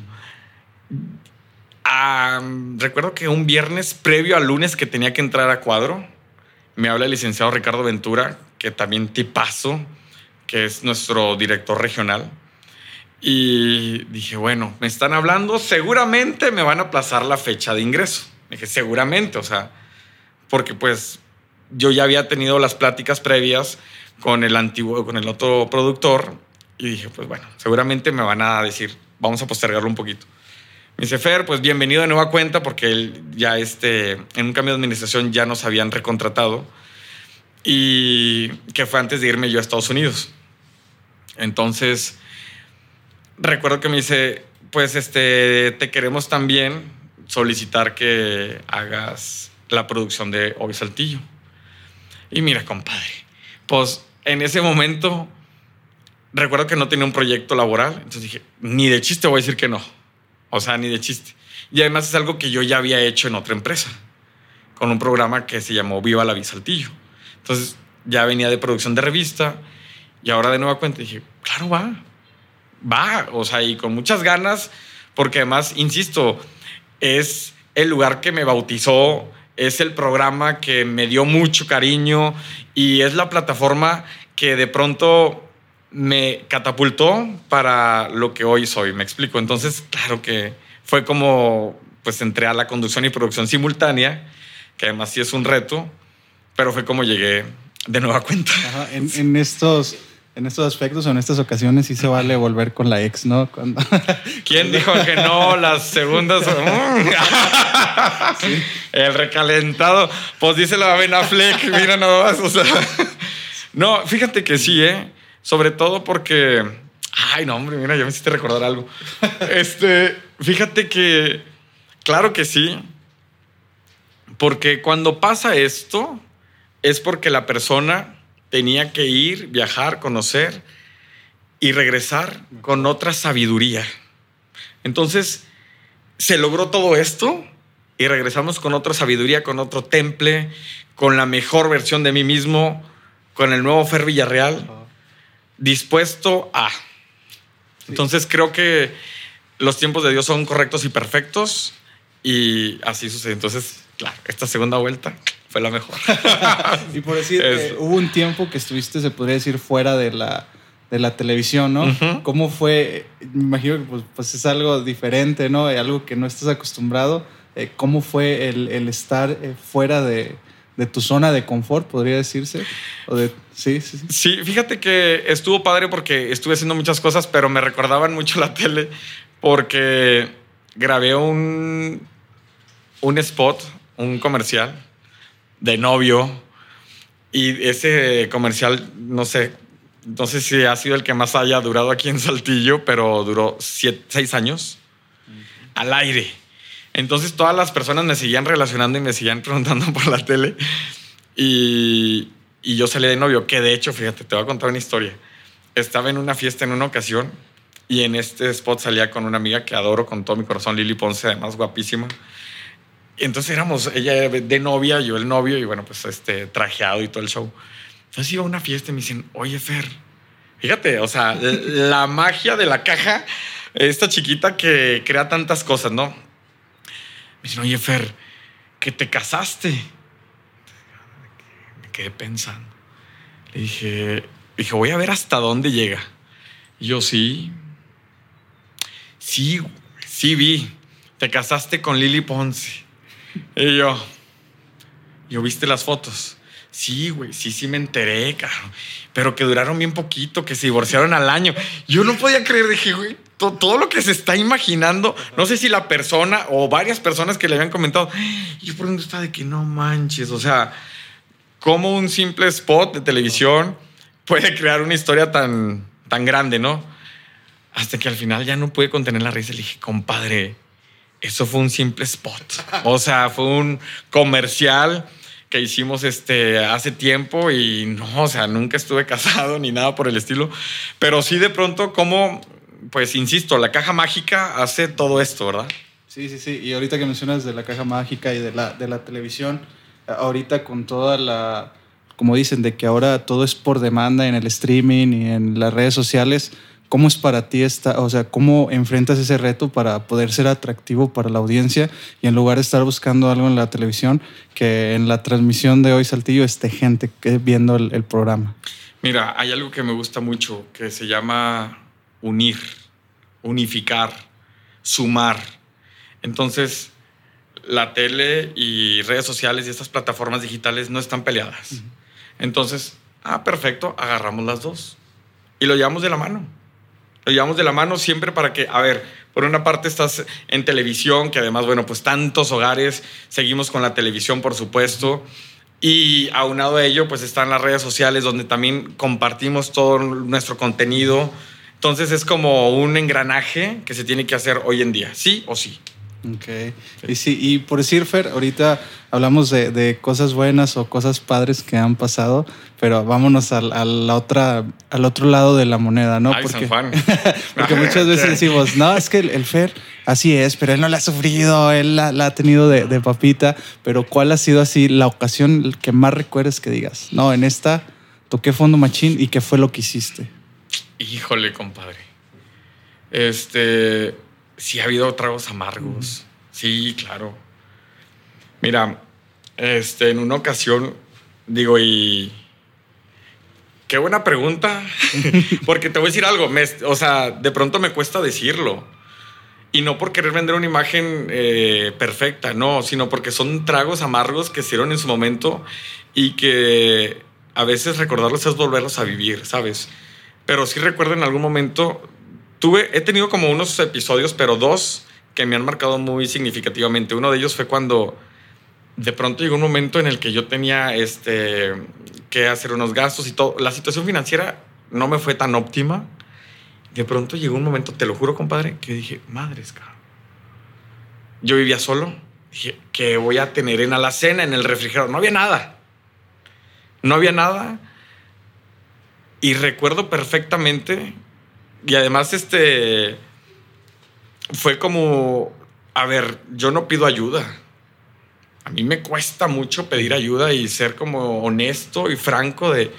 recuerdo que un viernes previo al lunes que tenía que entrar a cuadro, me habla el licenciado Ricardo Ventura, que también tipazo, que es nuestro director regional y dije, bueno, me están hablando, seguramente me van a aplazar la fecha de ingreso. Dije, seguramente, o sea, porque pues yo ya había tenido las pláticas previas con el antiguo, con el otro productor y dije, pues bueno, seguramente me van a decir, vamos a postergarlo un poquito. Me dice, Fer, pues bienvenido de nueva cuenta porque él ya este, en un cambio de administración ya nos habían recontratado y que fue antes de irme yo a Estados Unidos. Entonces, recuerdo que me dice, pues este, te queremos también solicitar que hagas la producción de Hoy Saltillo. Y mira, compadre, pues en ese momento recuerdo que no tenía un proyecto laboral, entonces dije, ni de chiste voy a decir que no. O sea, ni de chiste. Y además es algo que yo ya había hecho en otra empresa, con un programa que se llamó Viva la Saltillo. Entonces ya venía de producción de revista y ahora de nueva cuenta dije, claro, va, va, o sea, y con muchas ganas, porque además, insisto, es el lugar que me bautizó, es el programa que me dio mucho cariño y es la plataforma que de pronto me catapultó para lo que hoy soy, me explico. Entonces, claro que fue como, pues entré a la conducción y producción simultánea, que además sí es un reto, pero fue como llegué de nueva cuenta. en, en estos en estos aspectos o en estas ocasiones sí se vale volver con la ex, ¿no? Cuando... ¿Quién dijo que no? Las segundas. El recalentado. Pues dice la Ben Affleck, mira nada más. O sea. No, fíjate que sí, ¿eh? Sobre todo porque. Ay, no, hombre, mira, ya me hiciste recordar algo. Este, fíjate que. Claro que sí. Porque cuando pasa esto, es porque la persona tenía que ir, viajar, conocer y regresar con otra sabiduría. Entonces, se logró todo esto y regresamos con otra sabiduría, con otro temple, con la mejor versión de mí mismo, con el nuevo Fer Villarreal, dispuesto a. Entonces, creo que los tiempos de Dios son correctos y perfectos y así sucede. Entonces, claro, esta segunda vuelta fue la mejor. y por decir, eh, hubo un tiempo que estuviste, se podría decir, fuera de la, de la televisión, ¿no? ¿Cómo fue? Me imagino que pues, pues, es algo diferente, ¿no? Algo que no estás acostumbrado. Eh, ¿Cómo fue el, el estar eh, fuera de, de, tu zona de confort, podría decirse? ¿O de, sí, sí, sí. Sí, fíjate que estuvo padre porque estuve haciendo muchas cosas, pero me recordaban mucho la tele porque grabé un, un spot, un comercial de novio. Y ese comercial, no sé, no sé si ha sido el que más haya durado aquí en Saltillo, pero duró seis años al aire. Entonces todas las personas me seguían relacionando y me seguían preguntando por la tele. Y, y yo salí de novio, que de hecho, fíjate, te voy a contar una historia. Estaba en una fiesta en una ocasión y en este spot salía con una amiga que adoro con todo mi corazón, Lili Ponce, además guapísima entonces éramos ella de novia, yo el novio, y bueno, pues este trajeado y todo el show. Entonces iba a una fiesta y me dicen, oye, Fer, fíjate, o sea, la magia de la caja, esta chiquita que crea tantas cosas, ¿no? Me dicen, oye, Fer, que te casaste. Me quedé pensando. Le dije, dije, voy a ver hasta dónde llega. Y yo, sí. Sí, sí vi. Te casaste con Lili Ponce. Y yo, ¿yo viste las fotos? Sí, güey, sí, sí me enteré, caro. Pero que duraron bien poquito, que se divorciaron al año. Yo no podía creer, dije, güey, todo, lo que se está imaginando, no sé si la persona o varias personas que le habían comentado, y por dónde está de que no manches, o sea, como un simple spot de televisión puede crear una historia tan, tan grande, ¿no? Hasta que al final ya no pude contener la risa le dije, compadre, eso fue un simple spot. O sea, fue un comercial que hicimos este, hace tiempo y no, o sea, nunca estuve casado ni nada por el estilo. Pero sí de pronto como, pues insisto, la caja mágica hace todo esto, ¿verdad? Sí, sí, sí. Y ahorita que mencionas de la caja mágica y de la, de la televisión, ahorita con toda la, como dicen, de que ahora todo es por demanda en el streaming y en las redes sociales, ¿Cómo es para ti esta, o sea, cómo enfrentas ese reto para poder ser atractivo para la audiencia y en lugar de estar buscando algo en la televisión, que en la transmisión de hoy Saltillo esté gente viendo el, programa? Mira, hay algo que me gusta mucho que se llama unir, unificar, sumar. Entonces, la tele y redes sociales y estas plataformas digitales no están peleadas. Entonces, ah, perfecto, agarramos las dos y lo llevamos de la mano lo llevamos de la mano siempre para que, a ver, por una parte estás en televisión, que además, bueno, pues tantos hogares, seguimos con la televisión, por supuesto, y aunado a ello, pues están las redes sociales donde también compartimos todo nuestro contenido. Entonces es como un engranaje que se tiene que hacer hoy en día, sí o sí. Ok. Y sí, y por decir, Fer, ahorita hablamos de, cosas buenas o cosas padres que han pasado, pero vámonos a, la otra, al otro lado de la moneda, ¿no? porque, porque muchas veces decimos, no, es que el, Fer así es, pero él no la ha sufrido, él la, ha tenido de, papita, pero ¿cuál ha sido así la ocasión que más recuerdes que digas? No, en esta toqué fondo machín y qué fue lo que hiciste. Híjole, compadre. Este sí ha habido tragos amargos. Sí, claro. Mira, este, en una ocasión, digo, y. Qué buena pregunta. porque te voy a decir algo. o sea, de pronto me cuesta decirlo. Y no por querer vender una imagen eh, perfecta, no, sino porque son tragos amargos que hicieron en su momento y que a veces recordarlos es volverlos a vivir, ¿sabes? Pero sí recuerdo en algún momento, tuve, he tenido como unos episodios, pero dos que me han marcado muy significativamente. Uno de ellos fue cuando de pronto llegó un momento en el que yo tenía este, que hacer unos gastos y todo. La situación financiera no me fue tan óptima. De pronto llegó un momento, te lo juro, compadre, que dije, madres, cabrón. Yo vivía solo. Dije, ¿qué voy a tener en la cena, en el refrigerador? No había nada. No había nada. Y recuerdo perfectamente, y además este, fue como, a ver, yo no pido ayuda. A mí me cuesta mucho pedir ayuda y ser como honesto y franco de,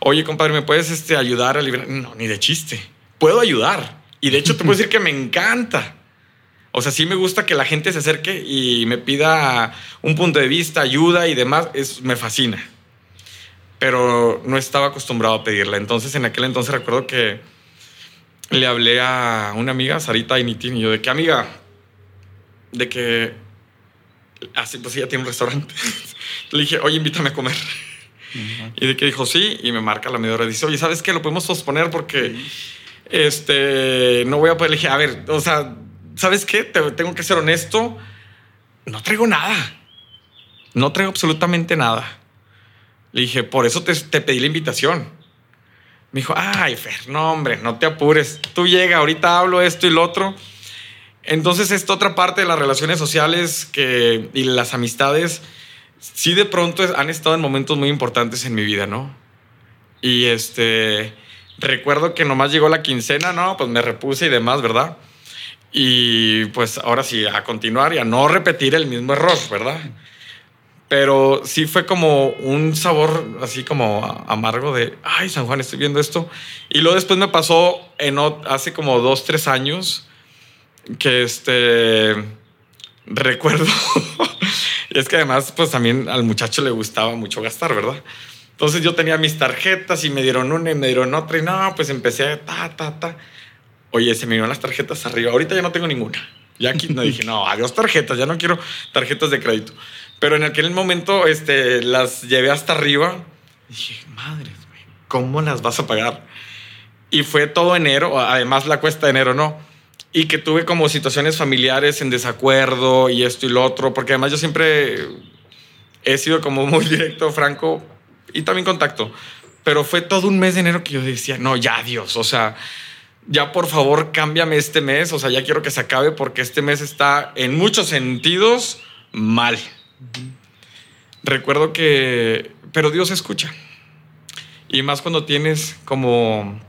oye, compadre, ¿me puedes este, ayudar a liberar? No, ni de chiste. Puedo ayudar. Y de hecho te puedo decir que me encanta. O sea, sí me gusta que la gente se acerque y me pida un punto de vista, ayuda y demás. Es, me fascina pero no estaba acostumbrado a pedirla. Entonces, en aquel entonces recuerdo que le hablé a una amiga, Sarita Initin, y yo, ¿de qué amiga? De que, así, pues ella tiene un restaurante. le dije, oye, invítame a comer. Y de que dijo, sí, y me marca la media hora. Dice, oye, ¿sabes qué? Lo podemos posponer porque, este, no voy a poder. Le dije, a ver, o sea, ¿sabes qué? tengo que ser honesto. No traigo nada. No traigo absolutamente nada. Le dije, por eso te, pedí la invitación. Me dijo, ay, Fer, no, hombre, no te apures. Tú llega, ahorita hablo esto y lo otro. Entonces, esta otra parte de las relaciones sociales que, y las amistades, sí de pronto han estado en momentos muy importantes en mi vida, ¿no? Y este, recuerdo que nomás llegó la quincena, ¿no? Pues me repuse y demás, ¿verdad? Y pues ahora sí, a continuar y a no repetir el mismo error, ¿verdad? Pero sí fue como un sabor así como amargo de, ay, San Juan, estoy viendo esto. Y luego después me pasó en, hace como dos, tres años que este, recuerdo, y es que además pues también al muchacho le gustaba mucho gastar, ¿verdad? Entonces yo tenía mis tarjetas y me dieron una y me dieron otra y no, pues empecé a ta, ta, ta. Oye, se me dieron las tarjetas arriba. Ahorita ya no tengo ninguna. Ya aquí no dije, no, adiós tarjetas, ya no quiero tarjetas de crédito. Pero en aquel momento este, las llevé hasta arriba. Y dije, madre, ¿cómo las vas a pagar? Y fue todo enero, además la cuesta de enero, ¿no? Y que tuve como situaciones familiares en desacuerdo y esto y lo otro, porque además yo siempre he sido como muy directo, franco y también contacto. Pero fue todo un mes de enero que yo decía, no, ya Dios, o sea, ya por favor cámbiame este mes, o sea, ya quiero que se acabe porque este mes está en muchos sentidos mal. Recuerdo que, pero Dios escucha. Y más cuando tienes como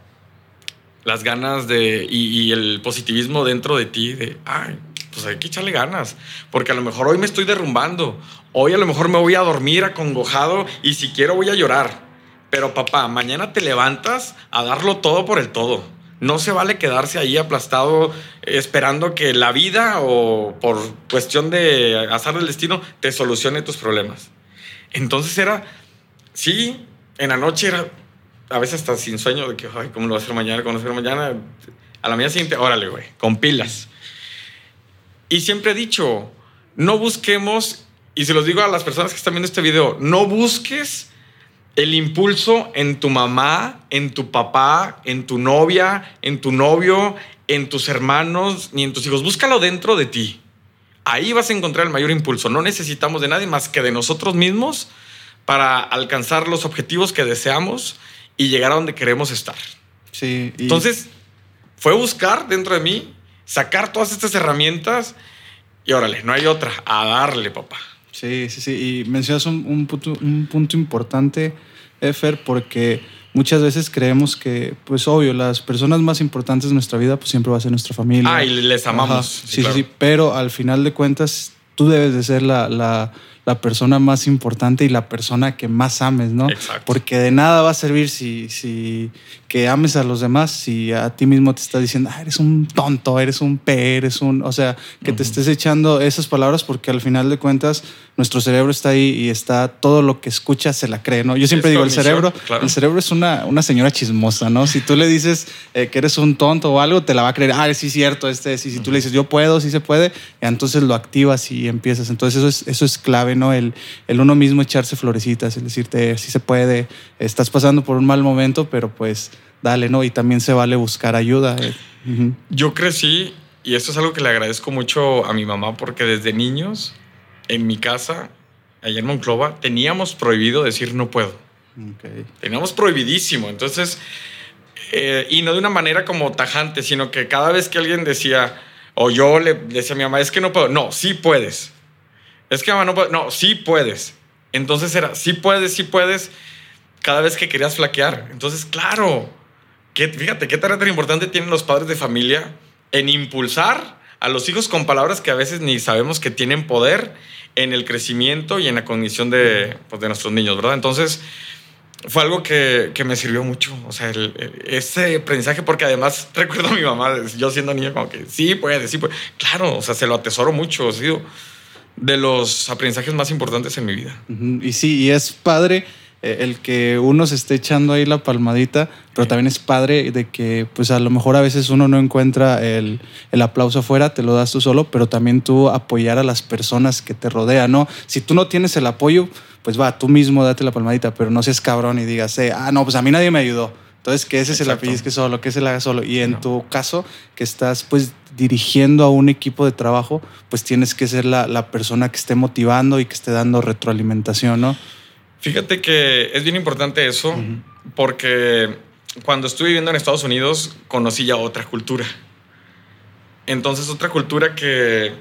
las ganas de, y, el positivismo dentro de ti, de, ay, pues hay que echarle ganas, porque a lo mejor hoy me estoy derrumbando, hoy a lo mejor me voy a dormir acongojado y si quiero voy a llorar, pero papá, mañana te levantas a darlo todo por el todo. No se vale quedarse ahí aplastado esperando que la vida o por cuestión de azar del destino te solucione tus problemas. Entonces era, sí, en la noche era a veces hasta sin sueño de que, ay, ¿cómo lo voy a hacer mañana? ¿Cómo lo voy a hacer mañana? A la mañana siguiente, órale, güey, con pilas. Y siempre he dicho, no busquemos, y se los digo a las personas que están viendo este video, no busques el impulso en tu mamá, en tu papá, en tu novia, en tu novio, en tus hermanos, ni en tus hijos. Búscalo dentro de ti. Ahí vas a encontrar el mayor impulso. No necesitamos de nadie más que de nosotros mismos para alcanzar los objetivos que deseamos y llegar a donde queremos estar. Sí. Entonces, fue buscar dentro de mí, sacar todas estas herramientas y órale, no hay otra, a darle, papá. Sí, sí, sí. Y mencionas un, punto, un punto importante Efer, porque muchas veces creemos que, pues obvio, las personas más importantes de nuestra vida, pues siempre va a ser nuestra familia. Ah, y les amamos. Sí, sí, sí, pero al final de cuentas, tú debes de ser la, la, la persona más importante y la persona que más ames, ¿no? Exacto. Porque de nada va a servir si, si que ames a los demás si a ti mismo te está diciendo, ah, eres un tonto, eres un P, eres un... O sea, que te estés echando esas palabras porque al final de cuentas nuestro cerebro está ahí y está todo lo que escucha se la cree, ¿no? Yo siempre digo, el cerebro, el cerebro es una, una señora chismosa, ¿no? Si tú le dices eh, que eres un tonto o algo, te la va a creer, ah, sí, cierto, este, sí, si tú le dices, yo puedo, sí se puede, entonces lo activas y empiezas. Entonces eso es, eso es clave, ¿no? El, el uno mismo echarse florecitas, el decirte, sí se puede, estás pasando por un mal momento, pero pues dale, ¿no? Y también se vale buscar ayuda. eh. Yo crecí, y esto es algo que le agradezco mucho a mi mamá, porque desde niños, en mi casa, allá en Monclova, teníamos prohibido decir no puedo. Ok. Teníamos prohibidísimo. Entonces, eh, y no de una manera como tajante, sino que cada vez que alguien decía, o yo le decía a mi mamá, es que no puedo, no, sí puedes. Es que mamá no puedo, no, sí puedes. Entonces era, sí puedes, sí puedes, cada vez que querías flaquear. Entonces, claro, que, fíjate qué tarea tan importante tienen los padres de familia en impulsar a los hijos con palabras que a veces ni sabemos que tienen poder en el crecimiento y en la cognición de, pues, de nuestros niños, ¿verdad? Entonces, fue algo que, que me sirvió mucho, o sea, el- el- ese aprendizaje, porque además recuerdo a mi mamá, yo siendo niño, como que sí puede, sí puede. Claro, o sea, se lo atesoro mucho, ha sido de los aprendizajes más importantes en mi vida. Y sí, y es padre el que uno se esté echando ahí la palmadita, pero también es padre de que pues a lo mejor a veces uno no encuentra el, el aplauso afuera, te lo das tú solo, pero también tú apoyar a las personas que te rodean, ¿no? Si tú no tienes el apoyo, pues va, tú mismo date la palmadita, pero no seas cabrón y digas, eh, ah, no, pues a mí nadie me ayudó. Entonces, que ese se la Exacto. pellizque solo, que se la haga solo. Y en No. tu caso, que estás pues dirigiendo a un equipo de trabajo, pues tienes que ser la, la persona que esté motivando y que esté dando retroalimentación, ¿no? Fíjate que es bien importante eso, porque cuando estuve viviendo en Estados Unidos conocí ya otra cultura. Entonces, otra cultura que,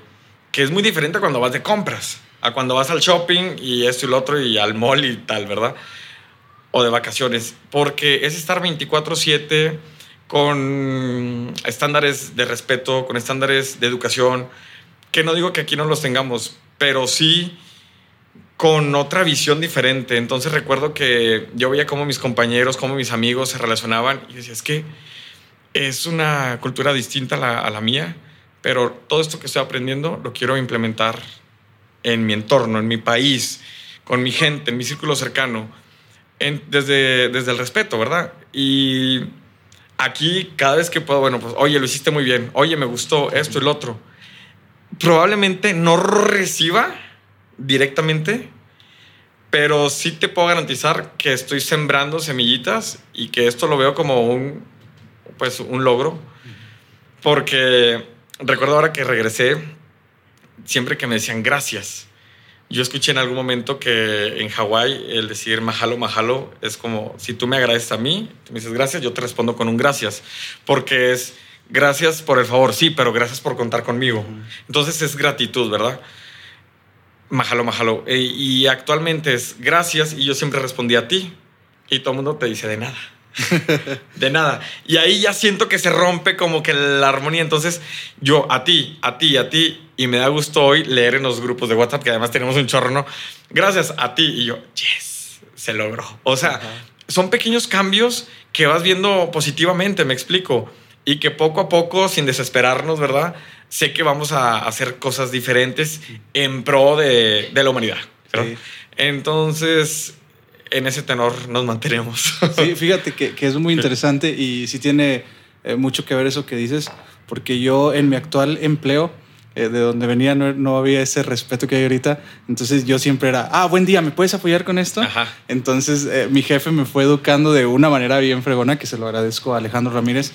que es muy diferente a cuando vas de compras, a cuando vas al shopping y esto y lo otro y al mall y tal, ¿verdad? O de vacaciones, porque es estar 24/7 con estándares de respeto, con estándares de educación, que no digo que aquí no los tengamos, pero sí con otra visión diferente. Entonces recuerdo que yo veía cómo mis compañeros, cómo mis amigos se relacionaban y decía, es que es una cultura distinta a la, mía, pero todo esto que estoy aprendiendo lo quiero implementar en mi entorno, en mi país, con mi gente, en mi círculo cercano, desde, desde el respeto, ¿verdad? Y aquí cada vez que puedo, bueno, pues, oye, lo hiciste muy bien, oye, me gustó esto lo otro. Probablemente no reciba directamente, pero sí te puedo garantizar que estoy sembrando semillitas y que esto lo veo como un, pues, un logro, porque recuerdo ahora que regresé, siempre que me decían gracias, yo escuché en algún momento que en Hawái el decir mahalo, mahalo es como si tú me agradeces a mí, tú me dices gracias, yo te respondo con un gracias, porque es gracias por el favor, sí, pero gracias por contar conmigo. Entonces es gratitud, ¿verdad? Mahalo, mahalo. E- y actualmente es gracias y yo siempre respondí a ti y todo el mundo te dice de nada. de nada. Y ahí ya siento que se rompe como que la armonía. Entonces yo a ti, a ti, a ti. Y me da gusto hoy leer en los grupos de WhatsApp, que además tenemos un chorro, ¿no? Gracias a ti. Y yo, yes, se logró. O sea, Ajá. son pequeños cambios que vas viendo positivamente, me explico. Y que poco a poco, sin desesperarnos, ¿verdad? Sé que vamos a hacer cosas diferentes en pro de, de la humanidad. Sí. Entonces, en ese tenor nos mantenemos. Sí, fíjate que, que es muy interesante y sí tiene eh, mucho que ver eso que dices, porque yo en mi actual empleo, eh, de donde venía, no, no había ese respeto que hay ahorita. Entonces yo siempre era, ah, buen día, ¿me puedes apoyar con esto? Ajá. Entonces eh, mi jefe me fue educando de una manera bien fregona, que se lo agradezco a Alejandro Ramírez.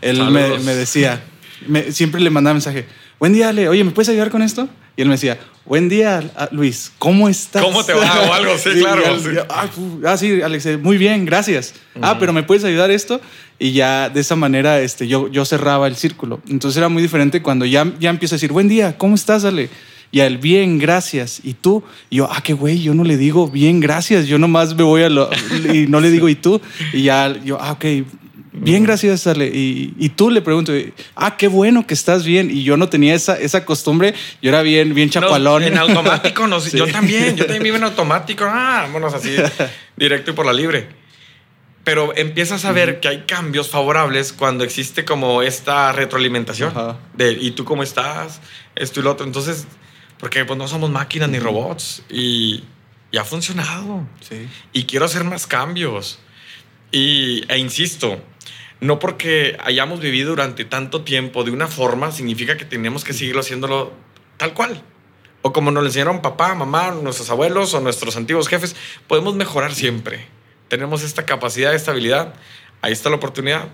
Él me decía, me- siempre le mandaba mensaje, buen día, Ale, oye, ¿me puedes ayudar con esto? Y él me decía, buen día, a- Luis, ¿cómo estás? ¿Cómo te va? O algo, sí, claro, él- sí. ah, ah, sí, Alex, eh, muy bien, gracias. Ah, pero ¿me puedes ayudar esto? Y ya de esa manera este, yo, yo cerraba el círculo. Entonces era muy diferente cuando ya, ya empiezo a decir, buen día, ¿cómo estás, Ale? Y a él, bien, gracias. ¿Y tú? Y yo, ah, qué güey, yo no le digo bien, gracias. Yo nomás me voy a lo... y no le digo, ¿y tú? Y ya yo, ah, ok, bien, gracias, Ale. Y, y tú le pregunto, ah, qué bueno que estás bien. Y yo no tenía esa, esa costumbre. Yo era bien, bien chapalón. Nos- en automático, nos- Sí. yo también, yo también vivo en automático. Ah, vámonos así, directo y por la libre. Pero empiezas a ver que hay cambios favorables cuando existe como esta retroalimentación Ajá. de ¿y tú cómo estás? Esto y lo otro. Entonces, porque pues no somos máquinas ni robots y, y ha funcionado. Sí. Y quiero hacer más cambios. Y, e insisto, no porque hayamos vivido durante tanto tiempo de una forma, significa que tenemos que seguirlo haciéndolo tal cual. O como nos lo enseñaron papá, mamá, nuestros abuelos o nuestros antiguos jefes, podemos mejorar siempre. Tenemos esta capacidad, esta habilidad. ahí está la oportunidad,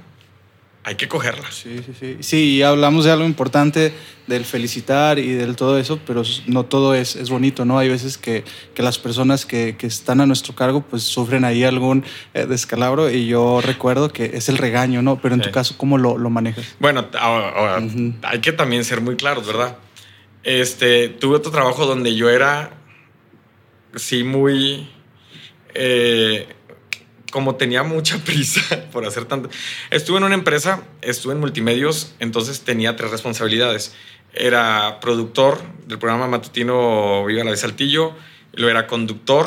hay que cogerla. Sí, sí, sí. Sí, hablamos de algo importante, del felicitar y del todo eso, pero no todo es, es bonito, ¿no? Hay veces que, que las personas que, que, están a nuestro cargo pues sufren ahí algún eh, descalabro y yo recuerdo que es el regaño, ¿no? Pero en sí. tu caso, ¿cómo lo, lo manejas? Bueno, ahora, ahora, uh -huh. hay que también ser muy claros, ¿verdad? Este, tuve otro trabajo donde yo era, sí, muy... Eh, como tenía mucha prisa por hacer tanto. Estuve en una empresa, estuve en multimedios, entonces tenía tres responsabilidades. Era productor del programa matutino Viva la de Saltillo, lo era conductor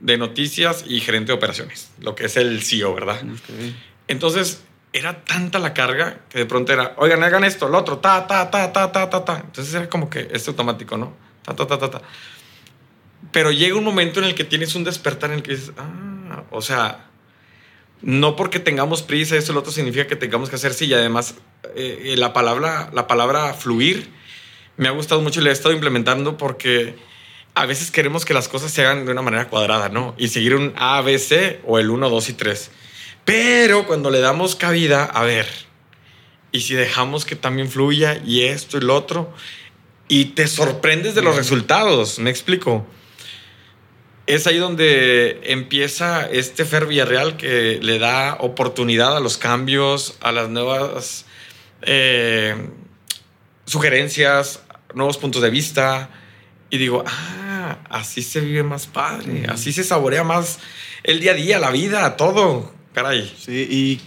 de noticias y gerente de operaciones, lo que es el CEO, ¿verdad? Okay. Entonces era tanta la carga que de pronto era, oigan, hagan esto, lo otro, ta, ta, ta, ta, ta, ta, ta. Entonces era como que es automático, ¿no? Ta, ta, ta, ta, ta. Pero llega un momento en el que tienes un despertar en el que dices, ah, o sea, no porque tengamos prisa, eso lo otro significa que tengamos que hacer sí. Y además, eh, la, palabra, la palabra fluir me ha gustado mucho y la he estado implementando porque a veces queremos que las cosas se hagan de una manera cuadrada, ¿no? Y seguir un A, B, C o el 1, 2 y 3. Pero cuando le damos cabida, a ver, y si dejamos que también fluya y esto y lo otro, y te sorprendes de los resultados, me explico es ahí donde empieza este Fer Villarreal que le da oportunidad a los cambios, a las nuevas eh, sugerencias, nuevos puntos de vista. Y digo, ah, así se vive más padre, así se saborea más el día a día, la vida, todo. Caray. Sí, y,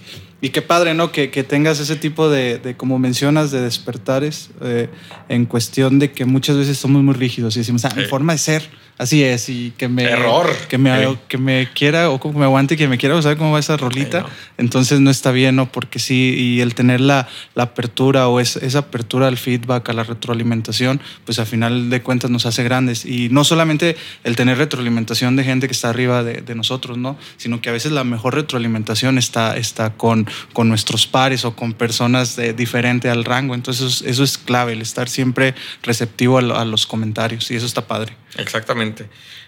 y qué padre, ¿no? Que, que tengas ese tipo de, de, como mencionas, de despertares eh, en cuestión de que muchas veces somos muy rígidos y decimos, ah, mi forma de ser así es y que me error que me sí. que me quiera o que me aguante que me quiera saber cómo va esa rolita no. entonces no está bien no porque sí y el tener la, la apertura o es, esa apertura al feedback a la retroalimentación pues al final de cuentas nos hace grandes y no solamente el tener retroalimentación de gente que está arriba de, de nosotros no sino que a veces la mejor retroalimentación está está con con nuestros pares o con personas de, diferente al rango entonces eso es clave el estar siempre receptivo a, a los comentarios y eso está padre Exactamente.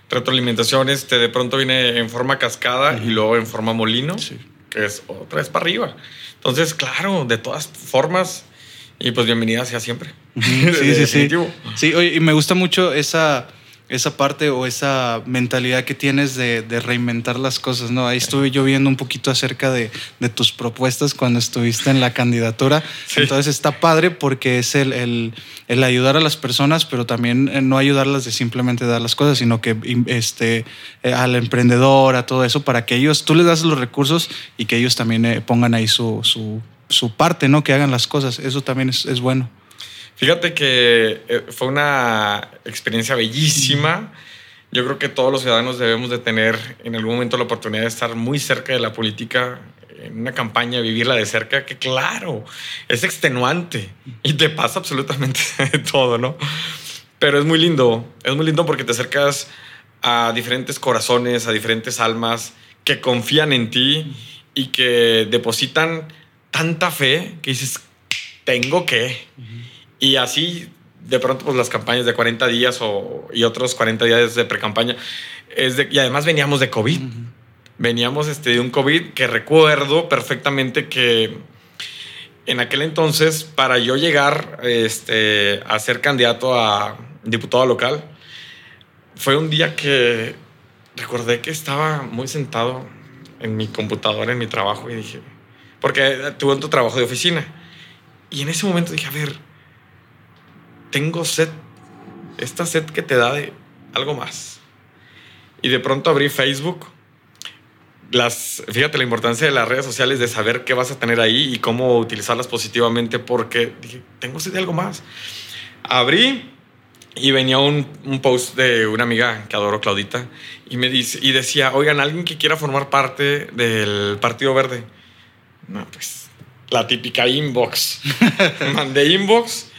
Retroalimentación este, de pronto viene en forma cascada uh -huh. y luego en forma molino, sí. que es otra vez para arriba. Entonces, claro, de todas formas, y pues bienvenida sea siempre. Uh -huh. Sí, sí, sí. Sí, oye, y me gusta mucho esa esa parte o esa mentalidad que tienes de, de, reinventar las cosas, ¿no? Ahí estuve yo viendo un poquito acerca de, de tus propuestas cuando estuviste en la candidatura. Sí. Entonces está padre porque es el, el, el, ayudar a las personas, pero también eh, no ayudarlas de simplemente dar las cosas, sino que este, eh, al emprendedor, a todo eso, para que ellos, tú les das los recursos y que ellos también eh, pongan ahí su, su, su, parte, ¿no? Que hagan las cosas. Eso también es, es bueno. Fíjate que eh, fue una experiencia bellísima. Yo creo que todos los ciudadanos debemos de tener en algún momento la oportunidad de estar muy cerca de la política, en una campaña, vivirla de cerca, que claro, es extenuante y te pasa absolutamente todo, ¿no? Pero es muy lindo, es muy lindo porque te acercas a diferentes corazones, a diferentes almas que confían en ti y que depositan tanta fe que dices, tengo que. Uh -huh. Y así, de pronto, pues las campañas de 40 días o, y otros 40 días de pre-campaña. y además veníamos de COVID. Uh -huh. Veníamos este, de un COVID que recuerdo perfectamente que en aquel entonces, para yo llegar este, a ser candidato a diputado local, fue un día que recordé que estaba muy sentado en mi computadora, en mi trabajo, y dije, porque tuve otro trabajo de oficina. Y en ese momento dije, a ver, tengo sed, esta sed que te da de algo más. Y de pronto abrí Facebook. Las, fíjate la importancia de las redes sociales, de saber qué vas a tener ahí y cómo utilizarlas positivamente, porque dije, tengo sed de algo más. Abrí y venía un, un, post de una amiga que adoro, Claudita, y me dice, y decía, oigan, alguien que quiera formar parte del Partido Verde. No, pues la típica inbox. Mandé inbox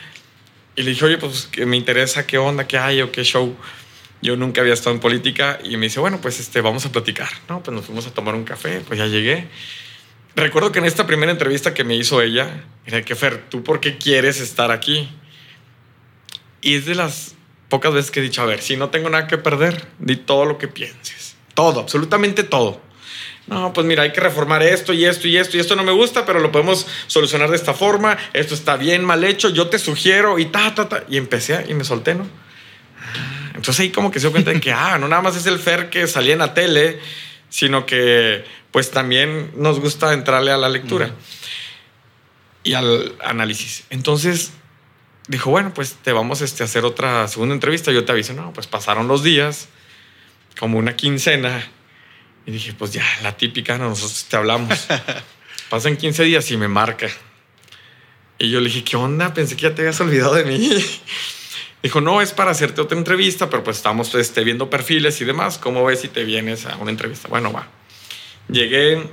y le dije, oye, pues que me interesa qué onda, qué hay o qué show. Yo nunca había estado en política y me dice, bueno, pues este, vamos a platicar. No, pues nos fuimos a tomar un café, pues ya llegué. Recuerdo que en esta primera entrevista que me hizo ella, era que Fer, ¿tú por qué quieres estar aquí? Y es de las pocas veces que he dicho, a ver, si no tengo nada que perder, di todo lo que pienses. Todo, absolutamente todo. No, pues mira, hay que reformar esto y esto y esto y esto no me gusta, pero lo podemos solucionar de esta forma. Esto está bien mal hecho, yo te sugiero y ta, ta, ta. Y empecé y me solté, ¿no? Entonces ahí como que se dio cuenta de que, ah, no nada más es el Fer que salía en la tele, sino que pues también nos gusta entrarle a la lectura y al análisis. Entonces dijo, bueno, pues te vamos este, a hacer otra segunda entrevista. Yo te aviso, no, pues pasaron los días, como una quincena. Y dije, pues ya, la típica, nosotros te hablamos. Pasan 15 días y me marca. Y yo le dije, ¿qué onda? Pensé que ya te habías olvidado de mí. Dijo, no, es para hacerte otra entrevista, pero pues estamos este, viendo perfiles y demás. ¿Cómo ves si te vienes a una entrevista? Bueno, va. Llegué,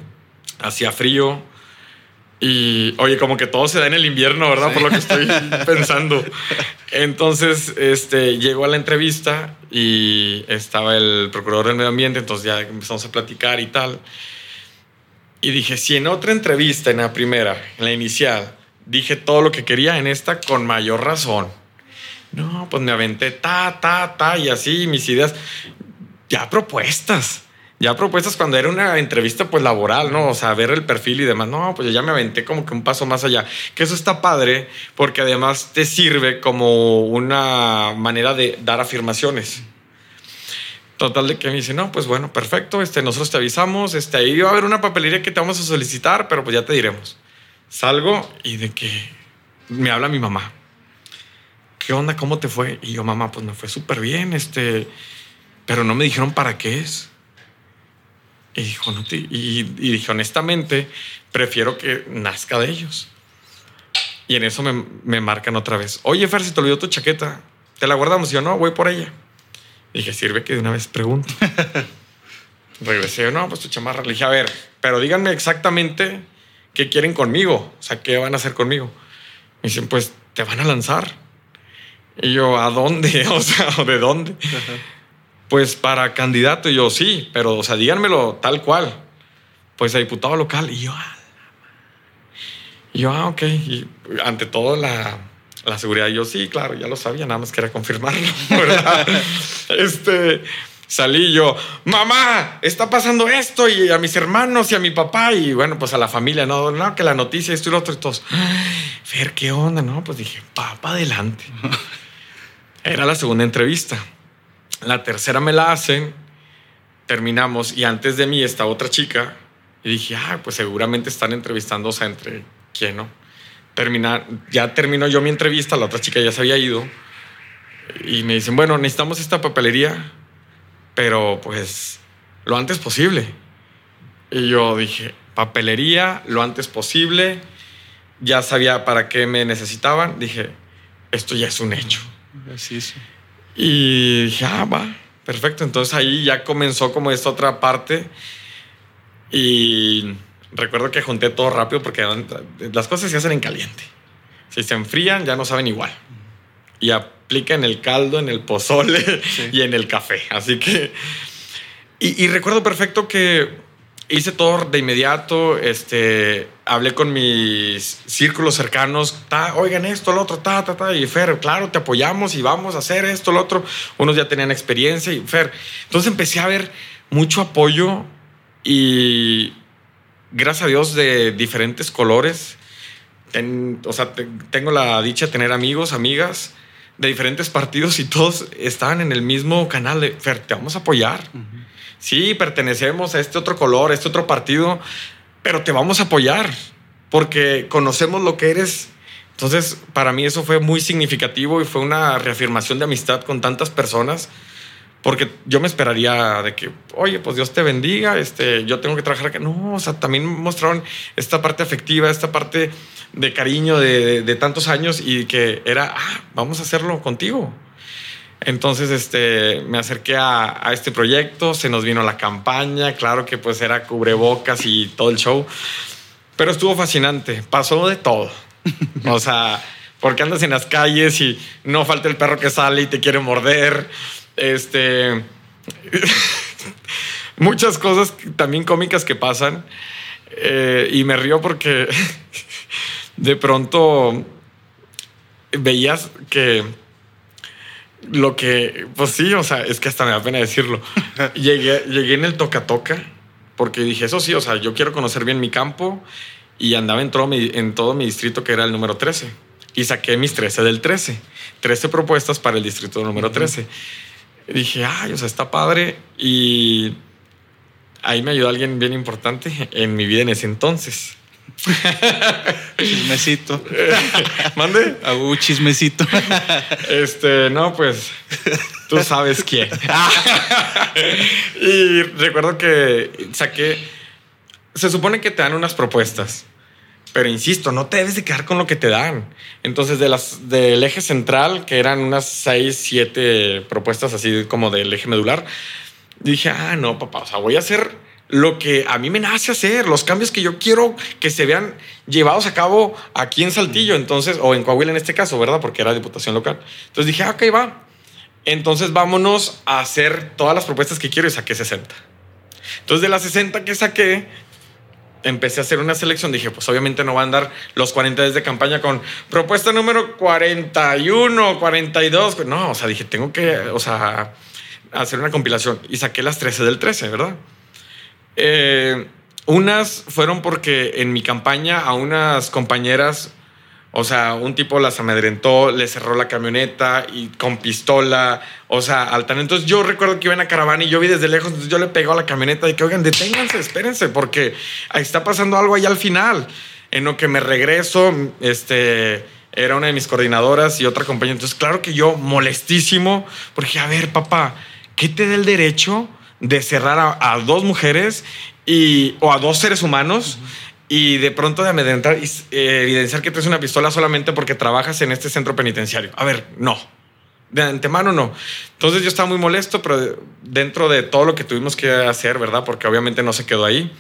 hacía frío, y oye, como que todo se da en el invierno, ¿verdad? Por lo que estoy pensando. Entonces, este, llegó a la entrevista y estaba el procurador del medio ambiente, entonces ya empezamos a platicar y tal. Y dije, si en otra entrevista, en la primera, en la inicial, dije todo lo que quería, en esta con mayor razón. No, pues me aventé ta, ta, ta, y así mis ideas, ya propuestas ya propuestas cuando era una entrevista pues laboral, ¿no? O sea, ver el perfil y demás. No, pues ya me aventé como que un paso más allá. Que eso está padre porque además te sirve como una manera de dar afirmaciones. Total de que me dice, no, pues bueno, perfecto, este, nosotros te avisamos, este, ahí va a haber una papelería que te vamos a solicitar, pero pues ya te diremos. Salgo y de que me habla mi mamá. ¿Qué onda? ¿Cómo te fue? Y yo, mamá, pues me fue súper bien, este, pero no me dijeron para qué es. Y dijo, no y, dije, honestamente, prefiero que nazca de ellos. Y en eso me, me, marcan otra vez. Oye, Fer, si te olvidó tu chaqueta, ¿te la guardamos? Y yo, no, voy por ella. Y dije, sirve que de una vez pregunto. Regresé, no, pues tu chamarra. Le dije, a ver, pero díganme exactamente qué quieren conmigo. O sea, qué van a hacer conmigo. Me dicen, pues te van a lanzar. Y yo, ¿a dónde? O sea, ¿de dónde? Pues para candidato, yo sí, pero, o sea, díganmelo tal cual. Pues a diputado local. Y yo, ah, y yo, ah, ok. Y ante todo, la, la seguridad, yo sí, claro, ya lo sabía, nada más quería confirmarlo, ¿verdad? este, salí yo, mamá, está pasando esto, y a mis hermanos y a mi papá, y bueno, pues a la familia, no, no, que la noticia, esto y lo otro, y todos, Fer, ¿qué onda? No, pues dije, papá, adelante. Era la segunda entrevista. La tercera me la hacen, terminamos y antes de mí está otra chica y dije, ah, pues seguramente están entrevistándose entre quién, ¿no? Terminar, ya terminó yo mi entrevista, la otra chica ya se había ido y me dicen, bueno, necesitamos esta papelería, pero pues lo antes posible. Y yo dije, papelería, lo antes posible, ya sabía para qué me necesitaban, dije, esto ya es un hecho. Así es. Y dije, ah, va, perfecto. Entonces ahí ya comenzó como esta otra parte. Y recuerdo que junté todo rápido porque las cosas se hacen en caliente. Si se enfrían, ya no saben igual. Y aplica en el caldo, en el pozole y en el café. Así que. y recuerdo perfecto que hice todo de inmediato, este, hablé con mis círculos cercanos, ta, oigan esto, lo otro, ta, ta, ta, y Fer, claro, te apoyamos y vamos a hacer esto, lo otro. Unos ya tenían experiencia y Fer. Entonces empecé a ver mucho apoyo y gracias a Dios de diferentes colores. o sea, tengo la dicha de tener amigos, amigas de diferentes partidos y todos estaban en el mismo canal de Fer, te vamos a apoyar sí, pertenecemos a este otro color, a este otro partido, pero te vamos a apoyar porque conocemos lo que eres. Entonces, para mí eso fue muy significativo y fue una reafirmación de amistad con tantas personas, porque yo me esperaría de que, oye, pues Dios te bendiga, este, yo tengo que trabajar. No, o sea, también mostraron esta parte afectiva, esta parte de cariño de, de tantos años y que era, ah, vamos a hacerlo contigo. Entonces, este, me acerqué a, este proyecto, se nos vino la campaña, claro que pues era cubrebocas y todo el show, pero estuvo fascinante, pasó de todo. O sea, porque andas en las calles y no falta el perro que sale y te quiere morder. Este, muchas cosas también cómicas que pasan. Eh, y me río porque de pronto veías que lo que, pues sí, o sea, es que hasta me da pena decirlo. llegué, llegué en el toca-toca porque dije, eso sí, o sea, yo quiero conocer bien mi campo y andaba en todo mi, en todo mi distrito que era el número 13 y saqué mis 13 del 13, 13 propuestas para el distrito número 13. dije, ay, o sea, está padre y ahí me ayudó alguien bien importante en mi vida en ese entonces. Chismecito. ¿Mande? Uh, chismecito. Este, no, pues tú sabes quién. y recuerdo que saqué. Se supone que te dan unas propuestas, pero insisto, no te debes de quedar con lo que te dan. Entonces, de las del eje central, que eran unas seis, siete propuestas así como del eje medular, dije, ah, no, papá, o sea, voy a hacer lo que a mí me nace hacer, los cambios que yo quiero que se vean llevados a cabo aquí en Saltillo, entonces, o en Coahuila en este caso, ¿verdad? Porque era diputación local. Entonces dije, ah, ok, va. Entonces vámonos a hacer todas las propuestas que quiero y saqué 60. Entonces de las 60 que saqué, empecé a hacer una selección. Dije, pues obviamente no van a andar los 40 días de campaña con propuesta número 41, 42. No, o sea, dije, tengo que, o sea, hacer una compilación. Y saqué las 13 del 13, ¿verdad? Eh, unas fueron porque en mi campaña a unas compañeras, o sea, un tipo las amedrentó, le cerró la camioneta y con pistola, o sea, altan. Entonces yo recuerdo que iba en la caravana y yo vi desde lejos, entonces yo le pegó a la camioneta y que, oigan, deténganse, espérense, porque está pasando algo ahí al final. En lo que me regreso, este, era una de mis coordinadoras y otra compañera. Entonces, claro que yo molestísimo, porque, a ver, papá, ¿qué te da el derecho? De cerrar a, dos mujeres y, o a dos seres humanos y de pronto de amedrentar y eh, evidenciar que traes una pistola solamente porque trabajas en este centro penitenciario. A ver, no. De antemano no. Entonces yo estaba muy molesto, pero dentro de todo lo que tuvimos que hacer, ¿verdad? Porque obviamente no se quedó ahí.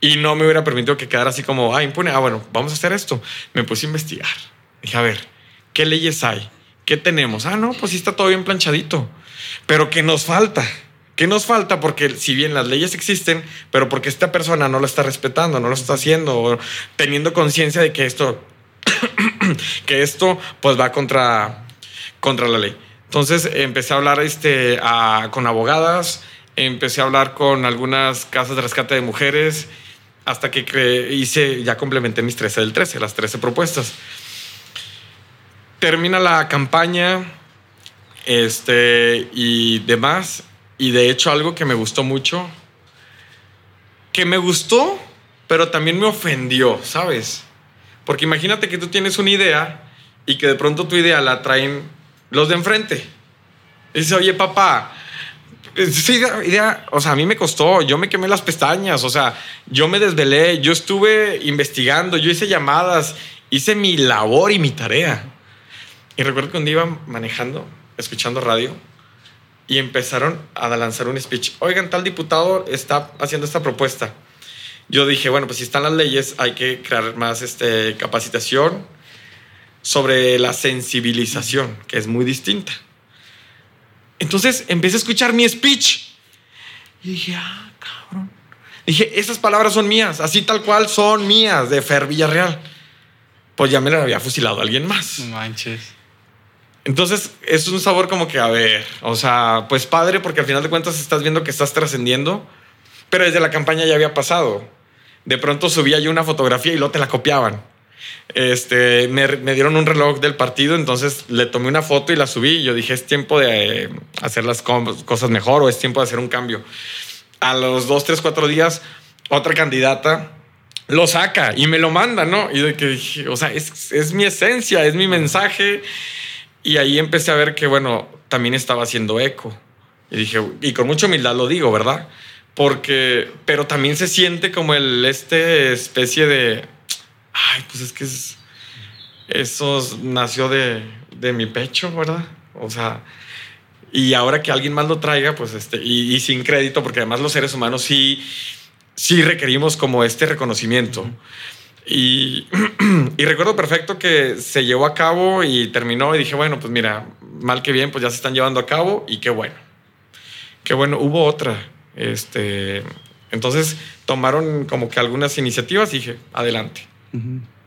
Y no me hubiera permitido que quedara así como, ah, impune, ah, bueno, vamos a hacer esto. Me puse a investigar. Dije, a ver, ¿qué leyes hay? ¿Qué tenemos? Ah, no, pues sí está todo bien planchadito. Pero ¿qué nos falta? ¿Qué nos falta? Porque si bien las leyes existen, pero porque esta persona no lo está respetando, no lo está haciendo, teniendo conciencia de que esto, que esto pues va contra, contra la ley. Entonces empecé a hablar este, con abogadas, empecé a hablar con algunas casas de rescate de mujeres, hasta que hice, ya complementé mis 13 del 13, las 13 propuestas. Termina la campaña este, y demás y de hecho algo que me gustó mucho, que me gustó, pero también me ofendió, ¿sabes? Porque imagínate que tú tienes una idea y que de pronto tu idea la traen los de enfrente. Y dice, oye papá, esa idea, o sea, a mí me costó, yo me quemé las pestañas, o sea, yo me desvelé, yo estuve investigando, yo hice llamadas, hice mi labor y mi tarea. Y recuerdo que un iba manejando, escuchando radio, y empezaron a lanzar un speech. Oigan, tal diputado está haciendo esta propuesta. Yo dije, bueno, pues si están las leyes, hay que crear más este, capacitación sobre la sensibilización, que es muy distinta. Entonces empecé a escuchar mi speech y dije, ah, cabrón. Dije, esas palabras son mías, así tal cual son mías, de Fer Villarreal. Pues ya me la había fusilado alguien más. Manches. Entonces, es un sabor como que, a ver, o sea, pues padre, porque al final de cuentas estás viendo que estás trascendiendo, pero desde la campaña ya había pasado. De pronto subía yo una fotografía y luego te la copiaban. Este, me, dieron un reloj del partido, entonces le tomé una foto y la subí. Y yo dije, es tiempo de eh, hacer las cosas mejor o es tiempo de hacer un cambio. A los dos, tres, cuatro días, otra candidata lo saca y me lo manda, ¿no? Y de que o sea, es mi esencia, es mi mensaje y ahí empecé a ver que, bueno, también estaba haciendo eco. Y dije, y con mucha humildad lo digo, ¿verdad? Porque, pero también se siente como el, este especie de, ay, pues es que es, eso nació de, de mi pecho, ¿verdad? O sea, y ahora que alguien más lo traiga, pues este, y, sin crédito, porque además los seres humanos sí, sí requerimos como este reconocimiento. Y, recuerdo perfecto que se llevó a cabo y terminó y dije, bueno, pues mira, mal que bien, pues ya se están llevando a cabo y qué bueno. Qué bueno, hubo otra. Este, entonces tomaron como que algunas iniciativas y dije, adelante.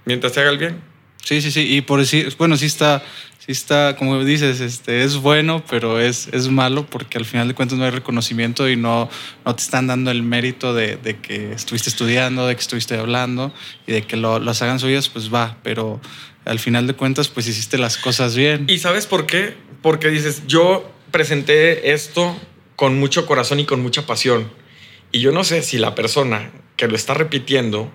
Mientras se haga el bien. Sí, sí, sí. Y por decir, bueno, sí está, sí está, como dices, este, es bueno, pero es, es malo porque al final de cuentas no hay reconocimiento y no, no te están dando el mérito de, de que estuviste estudiando, de que estuviste hablando y de que lo, las hagan suyas, pues va, pero al final de cuentas, pues hiciste las cosas bien. ¿Y sabes por qué? Porque dices, yo presenté esto con mucho corazón y con mucha pasión. Y yo no sé si la persona que lo está repitiendo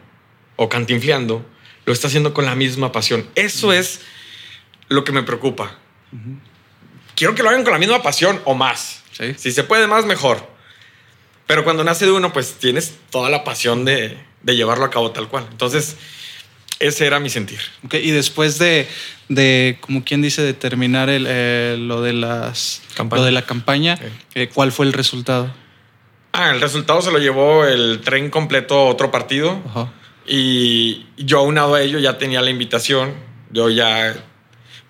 o cantinfleando lo está haciendo con la misma pasión. Eso es lo que me preocupa. Quiero que lo hagan con la misma pasión o más. Si se puede más, mejor. Pero cuando nace de uno, pues tienes toda la pasión de, de llevarlo a cabo tal cual. Entonces, ese era mi sentir. y después de, de, como quien dice, de terminar el, eh, lo, de las, lo de la campaña, eh, ¿cuál fue el resultado? Ah, el resultado se lo llevó el tren completo a otro partido. Y yo aunado a ello ya tenía la invitación. Yo ya,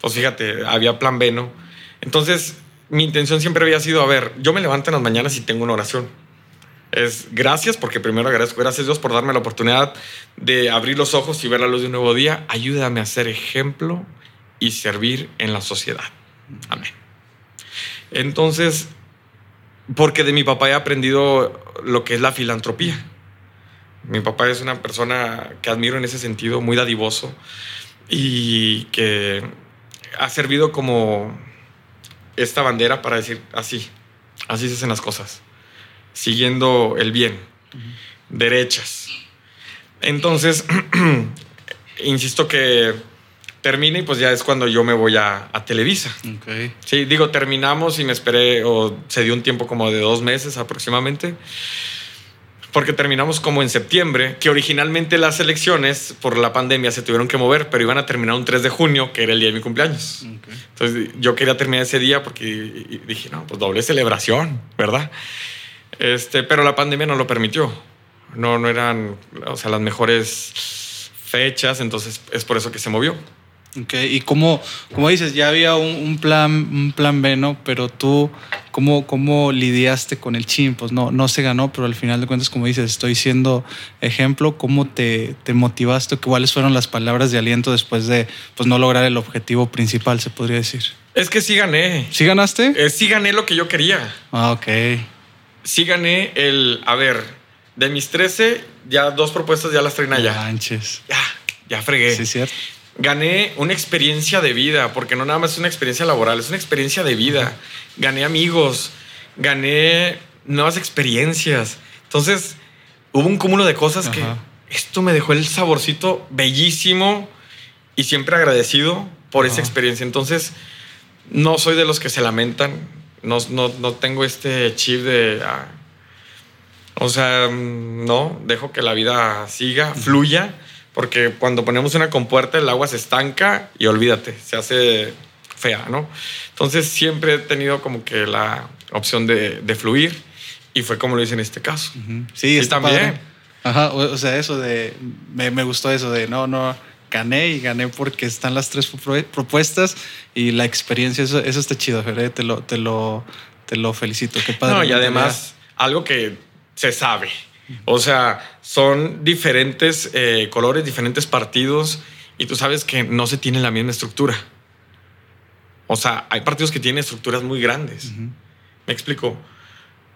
pues fíjate, había plan B, ¿no? Entonces, mi intención siempre había sido, a ver, yo me levanto en las mañanas y tengo una oración. Es gracias, porque primero agradezco, gracias Dios por darme la oportunidad de abrir los ojos y ver la luz de un nuevo día. Ayúdame a ser ejemplo y servir en la sociedad. Amén. Entonces, porque de mi papá he aprendido lo que es la filantropía. Mi papá es una persona que admiro en ese sentido, muy dadivoso y que ha servido como esta bandera para decir así, así se hacen las cosas, siguiendo el bien, derechas. Entonces, insisto que termina y pues ya es cuando yo me voy a, Televisa. Sí, digo, terminamos y me esperé, o se dio un tiempo como de dos meses aproximadamente, porque terminamos como en septiembre, que originalmente las elecciones por la pandemia se tuvieron que mover, pero iban a terminar un 3 de junio, que era el día de mi cumpleaños. Entonces yo quería terminar ese día porque dije, no, pues doble celebración, ¿verdad? Este, pero la pandemia no lo permitió. No, no eran, o sea, las mejores fechas, entonces es por eso que se movió. Okay. Y como, como dices, ya había un, plan, un plan B, ¿no? Pero tú, ¿cómo, ¿cómo lidiaste con el chin? Pues no, no se ganó, pero al final de cuentas, como dices, estoy siendo ejemplo. ¿Cómo te, te motivaste? ¿Cuáles fueron las palabras de aliento después de pues, no lograr el objetivo principal, se podría decir? Es que sí gané. ¿Sí ganaste? Eh, sí gané lo que yo quería. Ah, ok. Sí gané el, a ver, de mis 13, ya dos propuestas ya las traen allá. Manches. Ya, ya fregué. Sí, cierto gané una experiencia de vida, porque no nada más es una experiencia laboral, es una experiencia de vida. Gané amigos, gané nuevas experiencias. Entonces, hubo un cúmulo de cosas que esto me dejó el saborcito bellísimo y siempre agradecido por esa experiencia. Entonces, no soy de los que se lamentan, no, no, tengo este chip de... Ah, o sea, mm, no, dejo que la vida siga, fluya porque cuando ponemos una compuerta el agua se estanca y olvídate, se hace fea, ¿no? Entonces siempre he tenido como que la opción de, fluir y fue como lo hice en este caso. Sí, está también. Ajá, o, sea, eso de, me, gustó eso de, no, no, gané y gané porque están las tres propuestas y la experiencia, eso, eso está chido, te lo, te lo, te lo felicito, qué padre. No, y además, algo que se sabe, o sea, son diferentes eh, colores, diferentes partidos y tú sabes que no se tiene la misma estructura. O sea, hay partidos que tienen estructuras muy grandes. Me explico.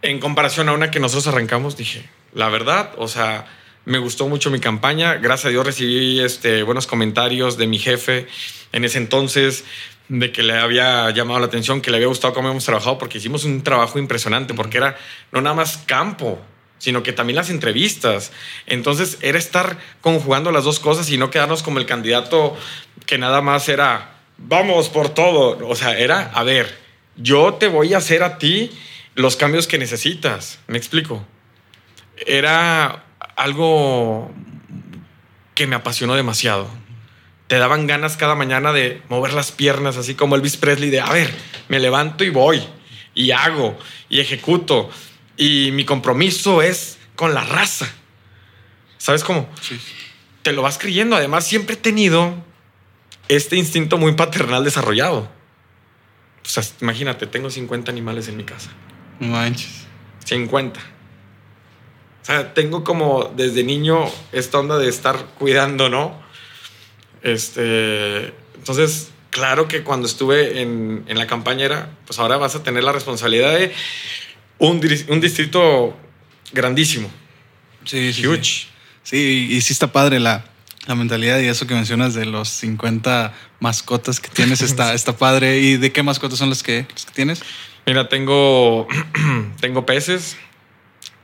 En comparación a una que nosotros arrancamos, dije, la verdad, o sea, me gustó mucho mi campaña. Gracias a Dios recibí este, buenos comentarios de mi jefe en ese entonces, de que le había llamado la atención, que le había gustado cómo hemos trabajado, porque hicimos un trabajo impresionante, porque era no nada más campo, sino que también las entrevistas. Entonces era estar conjugando las dos cosas y no quedarnos como el candidato que nada más era, vamos por todo. O sea, era, a ver, yo te voy a hacer a ti los cambios que necesitas. ¿Me explico? Era algo que me apasionó demasiado. Te daban ganas cada mañana de mover las piernas, así como Elvis Presley, de, a ver, me levanto y voy, y hago, y ejecuto. Y mi compromiso es con la raza. ¿Sabes cómo? Sí. Te lo vas creyendo. Además, siempre he tenido este instinto muy paternal desarrollado. O sea, imagínate, tengo 50 animales en mi casa. No manches. 50. O sea, tengo como desde niño esta onda de estar cuidando, ¿no? Este. Entonces, claro que cuando estuve en, en, la campaña era, pues ahora vas a tener la responsabilidad de un, un distrito grandísimo. Sí, sí. Huge. Sí. y sí está padre la, la mentalidad y eso que mencionas de los 50 mascotas que tienes está, está padre. ¿Y de qué mascotas son las que, que tienes? Mira, tengo, tengo peces,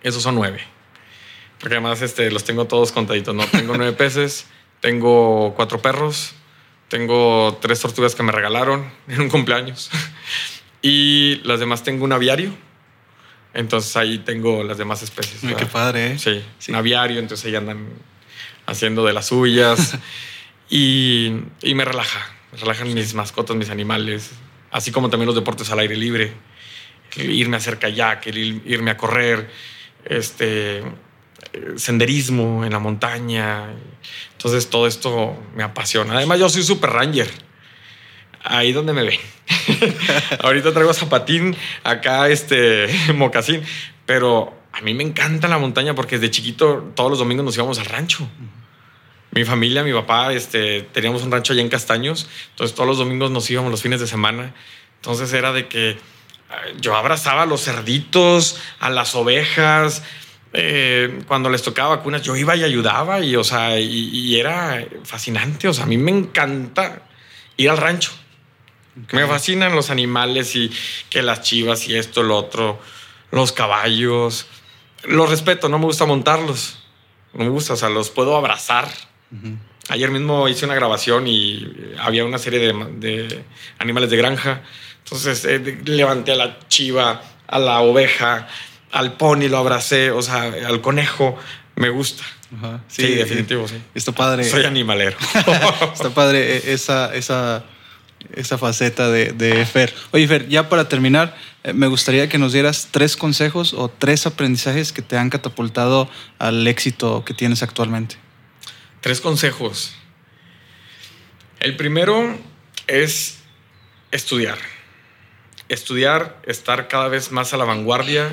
esos son nueve. Porque además este, los tengo todos contaditos, ¿no? Tengo nueve peces, tengo cuatro perros, tengo tres tortugas que me regalaron en un cumpleaños. Y las demás tengo un aviario. Entonces ahí tengo las demás especies. qué padre, ¿eh? Sí, sí, un aviario, entonces ahí andan haciendo de las suyas. y, y, me relaja, me relajan mis mascotas, mis animales, así como también los deportes al aire libre. irme a hacer kayak, irme a correr, este, senderismo en la montaña. Entonces todo esto me apasiona. Además yo soy super ranger. Ahí donde me ven. Ahorita traigo zapatín, acá este mocasín, pero a mí me encanta la montaña porque desde chiquito todos los domingos nos íbamos al rancho. Mi familia, mi papá, este, teníamos un rancho allá en Castaños, entonces todos los domingos nos íbamos los fines de semana. Entonces era de que yo abrazaba a los cerditos, a las ovejas, eh, cuando les tocaba vacunas, yo iba y ayudaba y, o sea, y, era fascinante. O sea, a mí me encanta ir al rancho. Me fascinan los animales y que las chivas y esto, lo otro, los caballos. Los respeto, no me gusta montarlos. No me gusta, o sea, los puedo abrazar. Ayer mismo hice una grabación y había una serie de, animales de granja. Entonces eh, levanté a la chiva, a la oveja, al pony lo abracé, o sea, al conejo, me gusta. Sí, definitivo, sí. Está padre. Soy animalero. está padre e, esa, esa, esa faceta de, Fer. Oye, Fer, ya para terminar, eh, me gustaría que nos dieras tres consejos o tres aprendizajes que te han catapultado al éxito que tienes actualmente. Tres consejos. El primero es estudiar. Estudiar, estar cada vez más a la vanguardia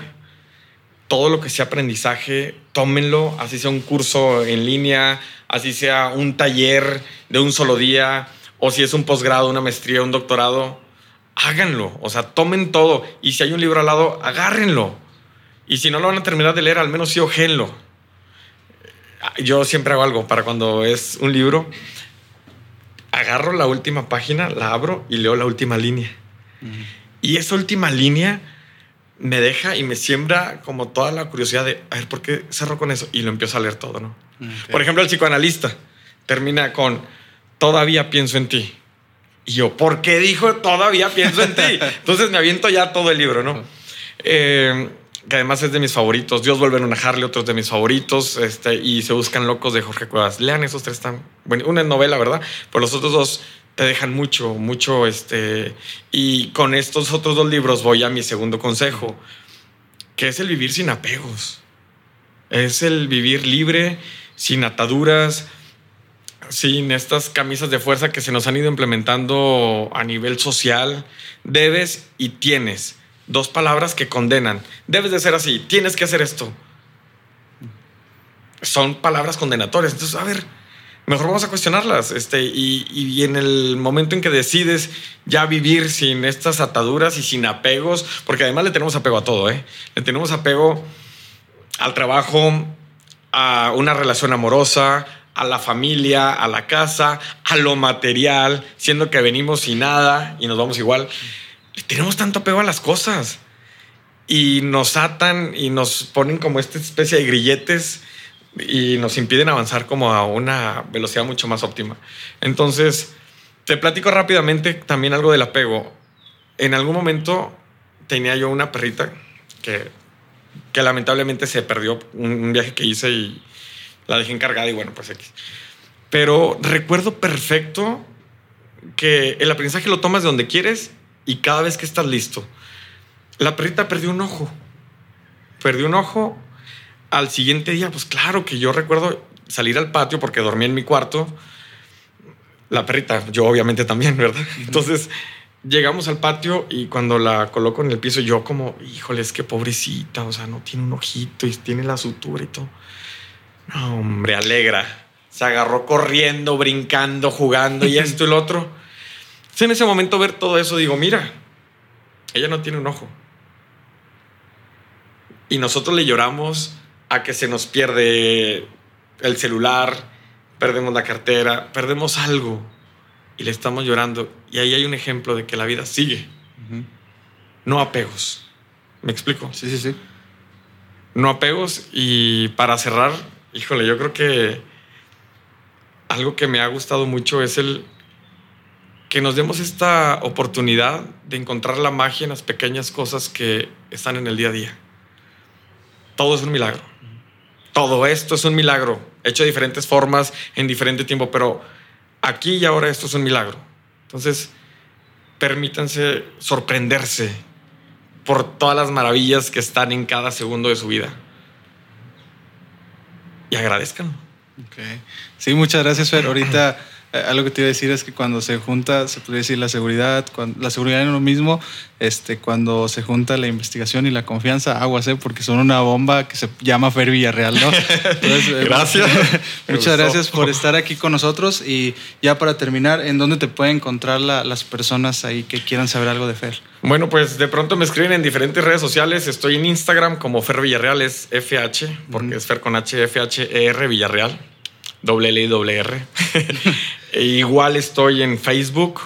todo lo que sea aprendizaje, tómenlo, así sea un curso en línea, así sea un taller de un solo día, o si es un posgrado, una maestría, un doctorado, háganlo, o sea, tomen todo. Y si hay un libro al lado, agárrenlo. Y si no lo van a terminar de leer, al menos sí ojéenlo. Yo siempre hago algo para cuando es un libro, agarro la última página, la abro y leo la última línea. Y esa última línea me deja y me siembra como toda la curiosidad de, a ver, ¿por qué cerro con eso? Y lo empiezo a leer todo, ¿no? Por ejemplo, el psicoanalista termina con, todavía pienso en ti. Y yo, ¿por qué dijo todavía pienso en ti? Entonces me aviento ya todo el libro, ¿no? Eh, que además es de mis favoritos. Dios vuelve a enajarle otros de mis favoritos. Este, y se buscan locos de Jorge Cuevas. Lean esos tres. Bueno, una es novela, ¿verdad? Pero los otros dos te dejan mucho, mucho, este, y con estos otros dos libros voy a mi segundo consejo, que es el vivir sin apegos, es el vivir libre, sin ataduras, sin estas camisas de fuerza que se nos han ido implementando a nivel social, debes y tienes, dos palabras que condenan, debes de ser así, tienes que hacer esto. Son palabras condenatorias. Entonces, a ver, mejor vamos a cuestionarlas. Este, y, en el momento en que decides ya vivir sin estas ataduras y sin apegos, porque además le tenemos apego a todo, ¿eh? Le tenemos apego al trabajo, a una relación amorosa, a la familia, a la casa, a lo material, siendo que venimos sin nada y nos vamos igual. Tenemos tanto apego a las cosas y nos atan y nos ponen como esta especie de grilletes y nos impiden avanzar como a una velocidad mucho más óptima. Entonces, te platico rápidamente también algo del apego. En algún momento tenía yo una perrita que, que lamentablemente se perdió un, viaje que hice y la dejé encargada y bueno, pues X. Pero recuerdo perfecto que el aprendizaje lo tomas de donde quieres y cada vez que estás listo. La perrita perdió un ojo. Perdió un ojo al siguiente día, pues claro que yo recuerdo salir al patio porque dormía en mi cuarto. La perrita, yo obviamente también, ¿verdad? Entonces llegamos al patio y cuando la coloco en el piso, yo como, híjole, es que pobrecita, o sea, no tiene un ojito y tiene la sutura y todo. No, hombre, alegra. Se agarró corriendo, brincando, jugando y esto y lo otro. en ese momento ver todo eso, digo, mira, ella no tiene un ojo. Y nosotros le lloramos a que se nos pierde el celular, perdemos la cartera, perdemos algo y le estamos llorando. Y ahí hay un ejemplo de que la vida sigue. No apegos. ¿Me explico? Sí, sí, sí. No apegos y para cerrar, híjole, yo creo que algo que me ha gustado mucho es el que nos demos esta oportunidad de encontrar la magia en las pequeñas cosas que están en el día a día. Todo es un milagro. Todo esto es un milagro, hecho de diferentes formas, en diferente tiempo, pero aquí y ahora esto es un milagro. Entonces, permítanse sorprenderse por todas las maravillas que están en cada segundo de su vida. Y agradezcan. Sí, muchas gracias, Fer. Ahorita algo que te iba a decir es que cuando se junta, se podría decir la seguridad, la seguridad en lo mismo, este, cuando se junta la investigación y la confianza, aguas, ¿eh? porque son una bomba que se llama Fer Villarreal, ¿no? Eh, gracias. muchas gracias por estar aquí con nosotros y ya para terminar, ¿en dónde te pueden encontrar las personas ahí que quieran saber algo de Fer? Bueno, pues de pronto me escriben en diferentes redes sociales. Estoy en Instagram como Fer Villarreal, es FH, porque es Fer con H, FH, Villarreal doble L y doble R. E igual estoy en Facebook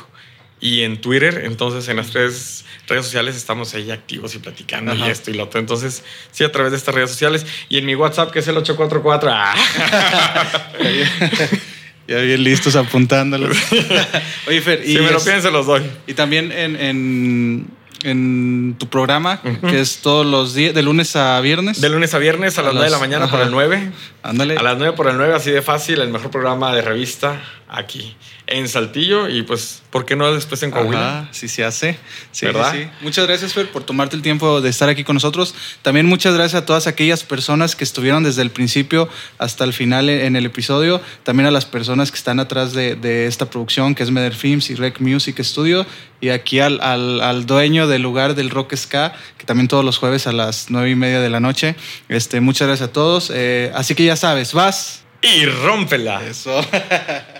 y en Twitter, entonces en las tres redes sociales estamos ahí activos y platicando y esto y lo otro. Entonces, sí, a través de estas redes sociales y en mi WhatsApp que es el 844. Ah. ya bien listos apuntándolos. Oye, Fer, y si me lo piden, se los doy. Y también en en tu programa, que es todos los días, de lunes a viernes. De lunes a viernes a, las, 9 de la mañana por el 9. Ándale. A las 9 por el 9, así de fácil, el mejor programa de revista aquí en Saltillo y pues, ¿por qué no después en Coahuila? sí se hace. Sí, ¿verdad? Sí, Muchas gracias, Fer, por tomarte el tiempo de estar aquí con nosotros. También muchas gracias a todas aquellas personas que estuvieron desde el principio hasta el final en el episodio. También a las personas que están atrás de, esta producción, que es Meder Films y Rec Music Studio. Y aquí al, al, dueño del lugar del Rock Ska, que también todos los jueves a las nueve y media de la noche. Este, muchas gracias a todos. Eh, así que ya sabes, vas. Y rómpela. Eso.